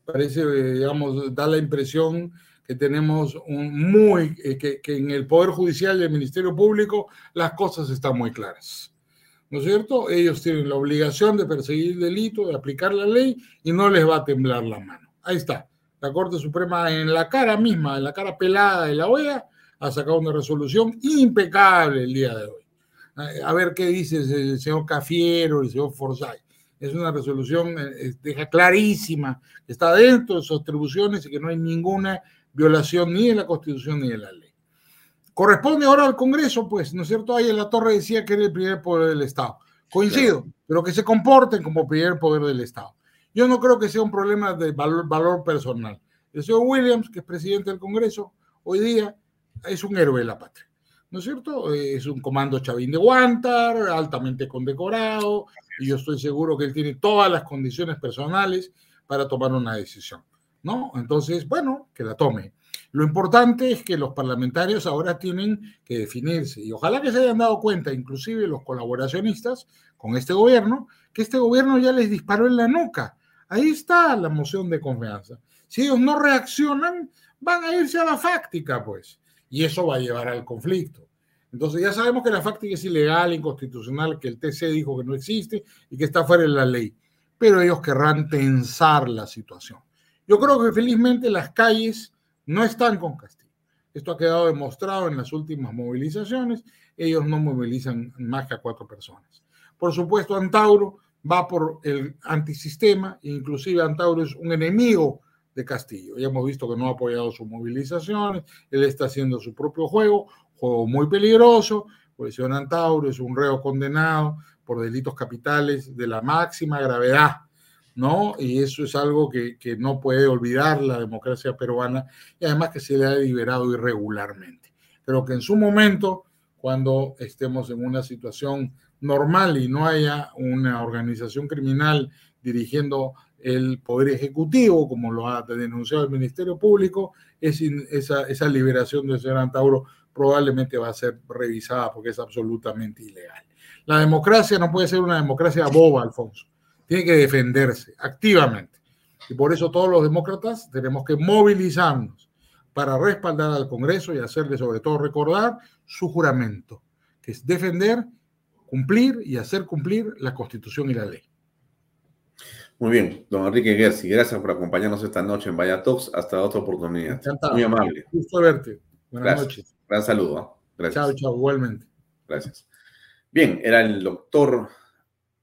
S10: parece, digamos, da la impresión que tenemos un muy, eh, que, que, en el Poder Judicial y el Ministerio Público las cosas están muy claras. ¿No es cierto? Ellos tienen la obligación de perseguir el delito, de aplicar la ley y no les va a temblar la mano. Ahí está. La Corte Suprema en la cara misma, en la cara pelada de la OEA, ha sacado una resolución impecable el día de hoy. A ver qué dice el señor Cafiero, el señor Forsyth es una resolución, eh, deja clarísima que está dentro de sus atribuciones y que no hay ninguna violación ni de la Constitución ni de la ley. Corresponde ahora al Congreso, pues, ¿no es cierto? Ahí en la torre decía que era el primer poder del Estado. Coincido, pero que se comporten como primer poder del Estado. Yo no creo que sea un problema de valor, valor personal. El señor Williams, que es presidente del Congreso, hoy día es un héroe de la patria. ¿no es cierto? Es un comando Chavín de Guantar, altamente condecorado, y yo estoy seguro que él tiene todas las condiciones personales para tomar una decisión, ¿no? Entonces, bueno, que la tome. Lo importante es que los parlamentarios ahora tienen que definirse y ojalá que se hayan dado cuenta, inclusive los colaboracionistas con este gobierno, que este gobierno ya les disparó en la nuca. Ahí está la moción de confianza. Si ellos no reaccionan, van a irse a la fáctica, pues y eso va a llevar al conflicto. Entonces ya sabemos que la fáctica es ilegal, inconstitucional, que el TC dijo que no existe y que está fuera de la ley, pero ellos querrán tensar la situación. Yo creo que felizmente las calles no están con Castillo. Esto ha quedado demostrado en las últimas movilizaciones. Ellos no movilizan más que a cuatro personas. Por supuesto, Antauro va por el antisistema, inclusive Antauro es un enemigo de Castillo. Ya hemos visto que no ha apoyado sus movilizaciones, él está haciendo su propio juego, juego muy peligroso, pues Antauro es un reo condenado por delitos capitales de la máxima gravedad, ¿no? Y eso es algo que, que no puede olvidar la democracia peruana y además que se le ha liberado irregularmente. Pero que en su momento, cuando estemos en una situación normal y no haya una organización criminal dirigiendo el Poder Ejecutivo, como lo ha denunciado el Ministerio Público, es esa, esa liberación del señor Antauro probablemente va a ser revisada porque es absolutamente ilegal. La democracia no puede ser una democracia boba, Alfonso. Tiene que defenderse activamente. Y por eso todos los demócratas tenemos que movilizarnos para respaldar al Congreso y hacerle sobre todo recordar su juramento, que es defender, cumplir y hacer cumplir la Constitución y la ley.
S2: Muy bien, don Enrique Gersi, gracias por acompañarnos esta noche en Vaya Talks. Hasta otra oportunidad. Muy amable.
S10: Gusto verte. Buenas noches.
S2: Gran saludo. ¿ah? Gracias.
S10: Chao, chao, igualmente.
S2: Gracias. Bien, era el doctor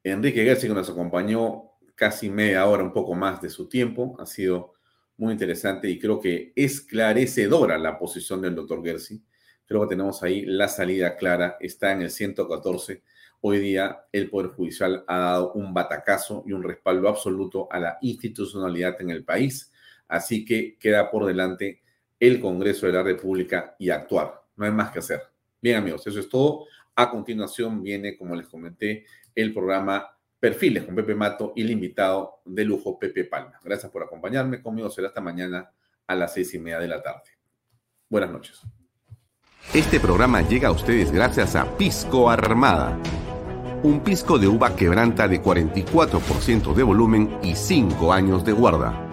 S2: Enrique Gersi que nos acompañó casi media hora, un poco más de su tiempo. Ha sido muy interesante y creo que esclarecedora la posición del doctor Gersi. Creo que tenemos ahí la salida clara. Está en el 114 Hoy día el Poder Judicial ha dado un batacazo y un respaldo absoluto a la institucionalidad en el país. Así que queda por delante el Congreso de la República y actuar. No hay más que hacer. Bien amigos, eso es todo. A continuación viene, como les comenté, el programa Perfiles con Pepe Mato y el invitado de lujo Pepe Palma. Gracias por acompañarme. Conmigo será esta mañana a las seis y media de la tarde. Buenas noches.
S11: Este programa llega a ustedes gracias a Pisco Armada. Un pisco de uva quebranta de 44% de volumen y 5 años de guarda.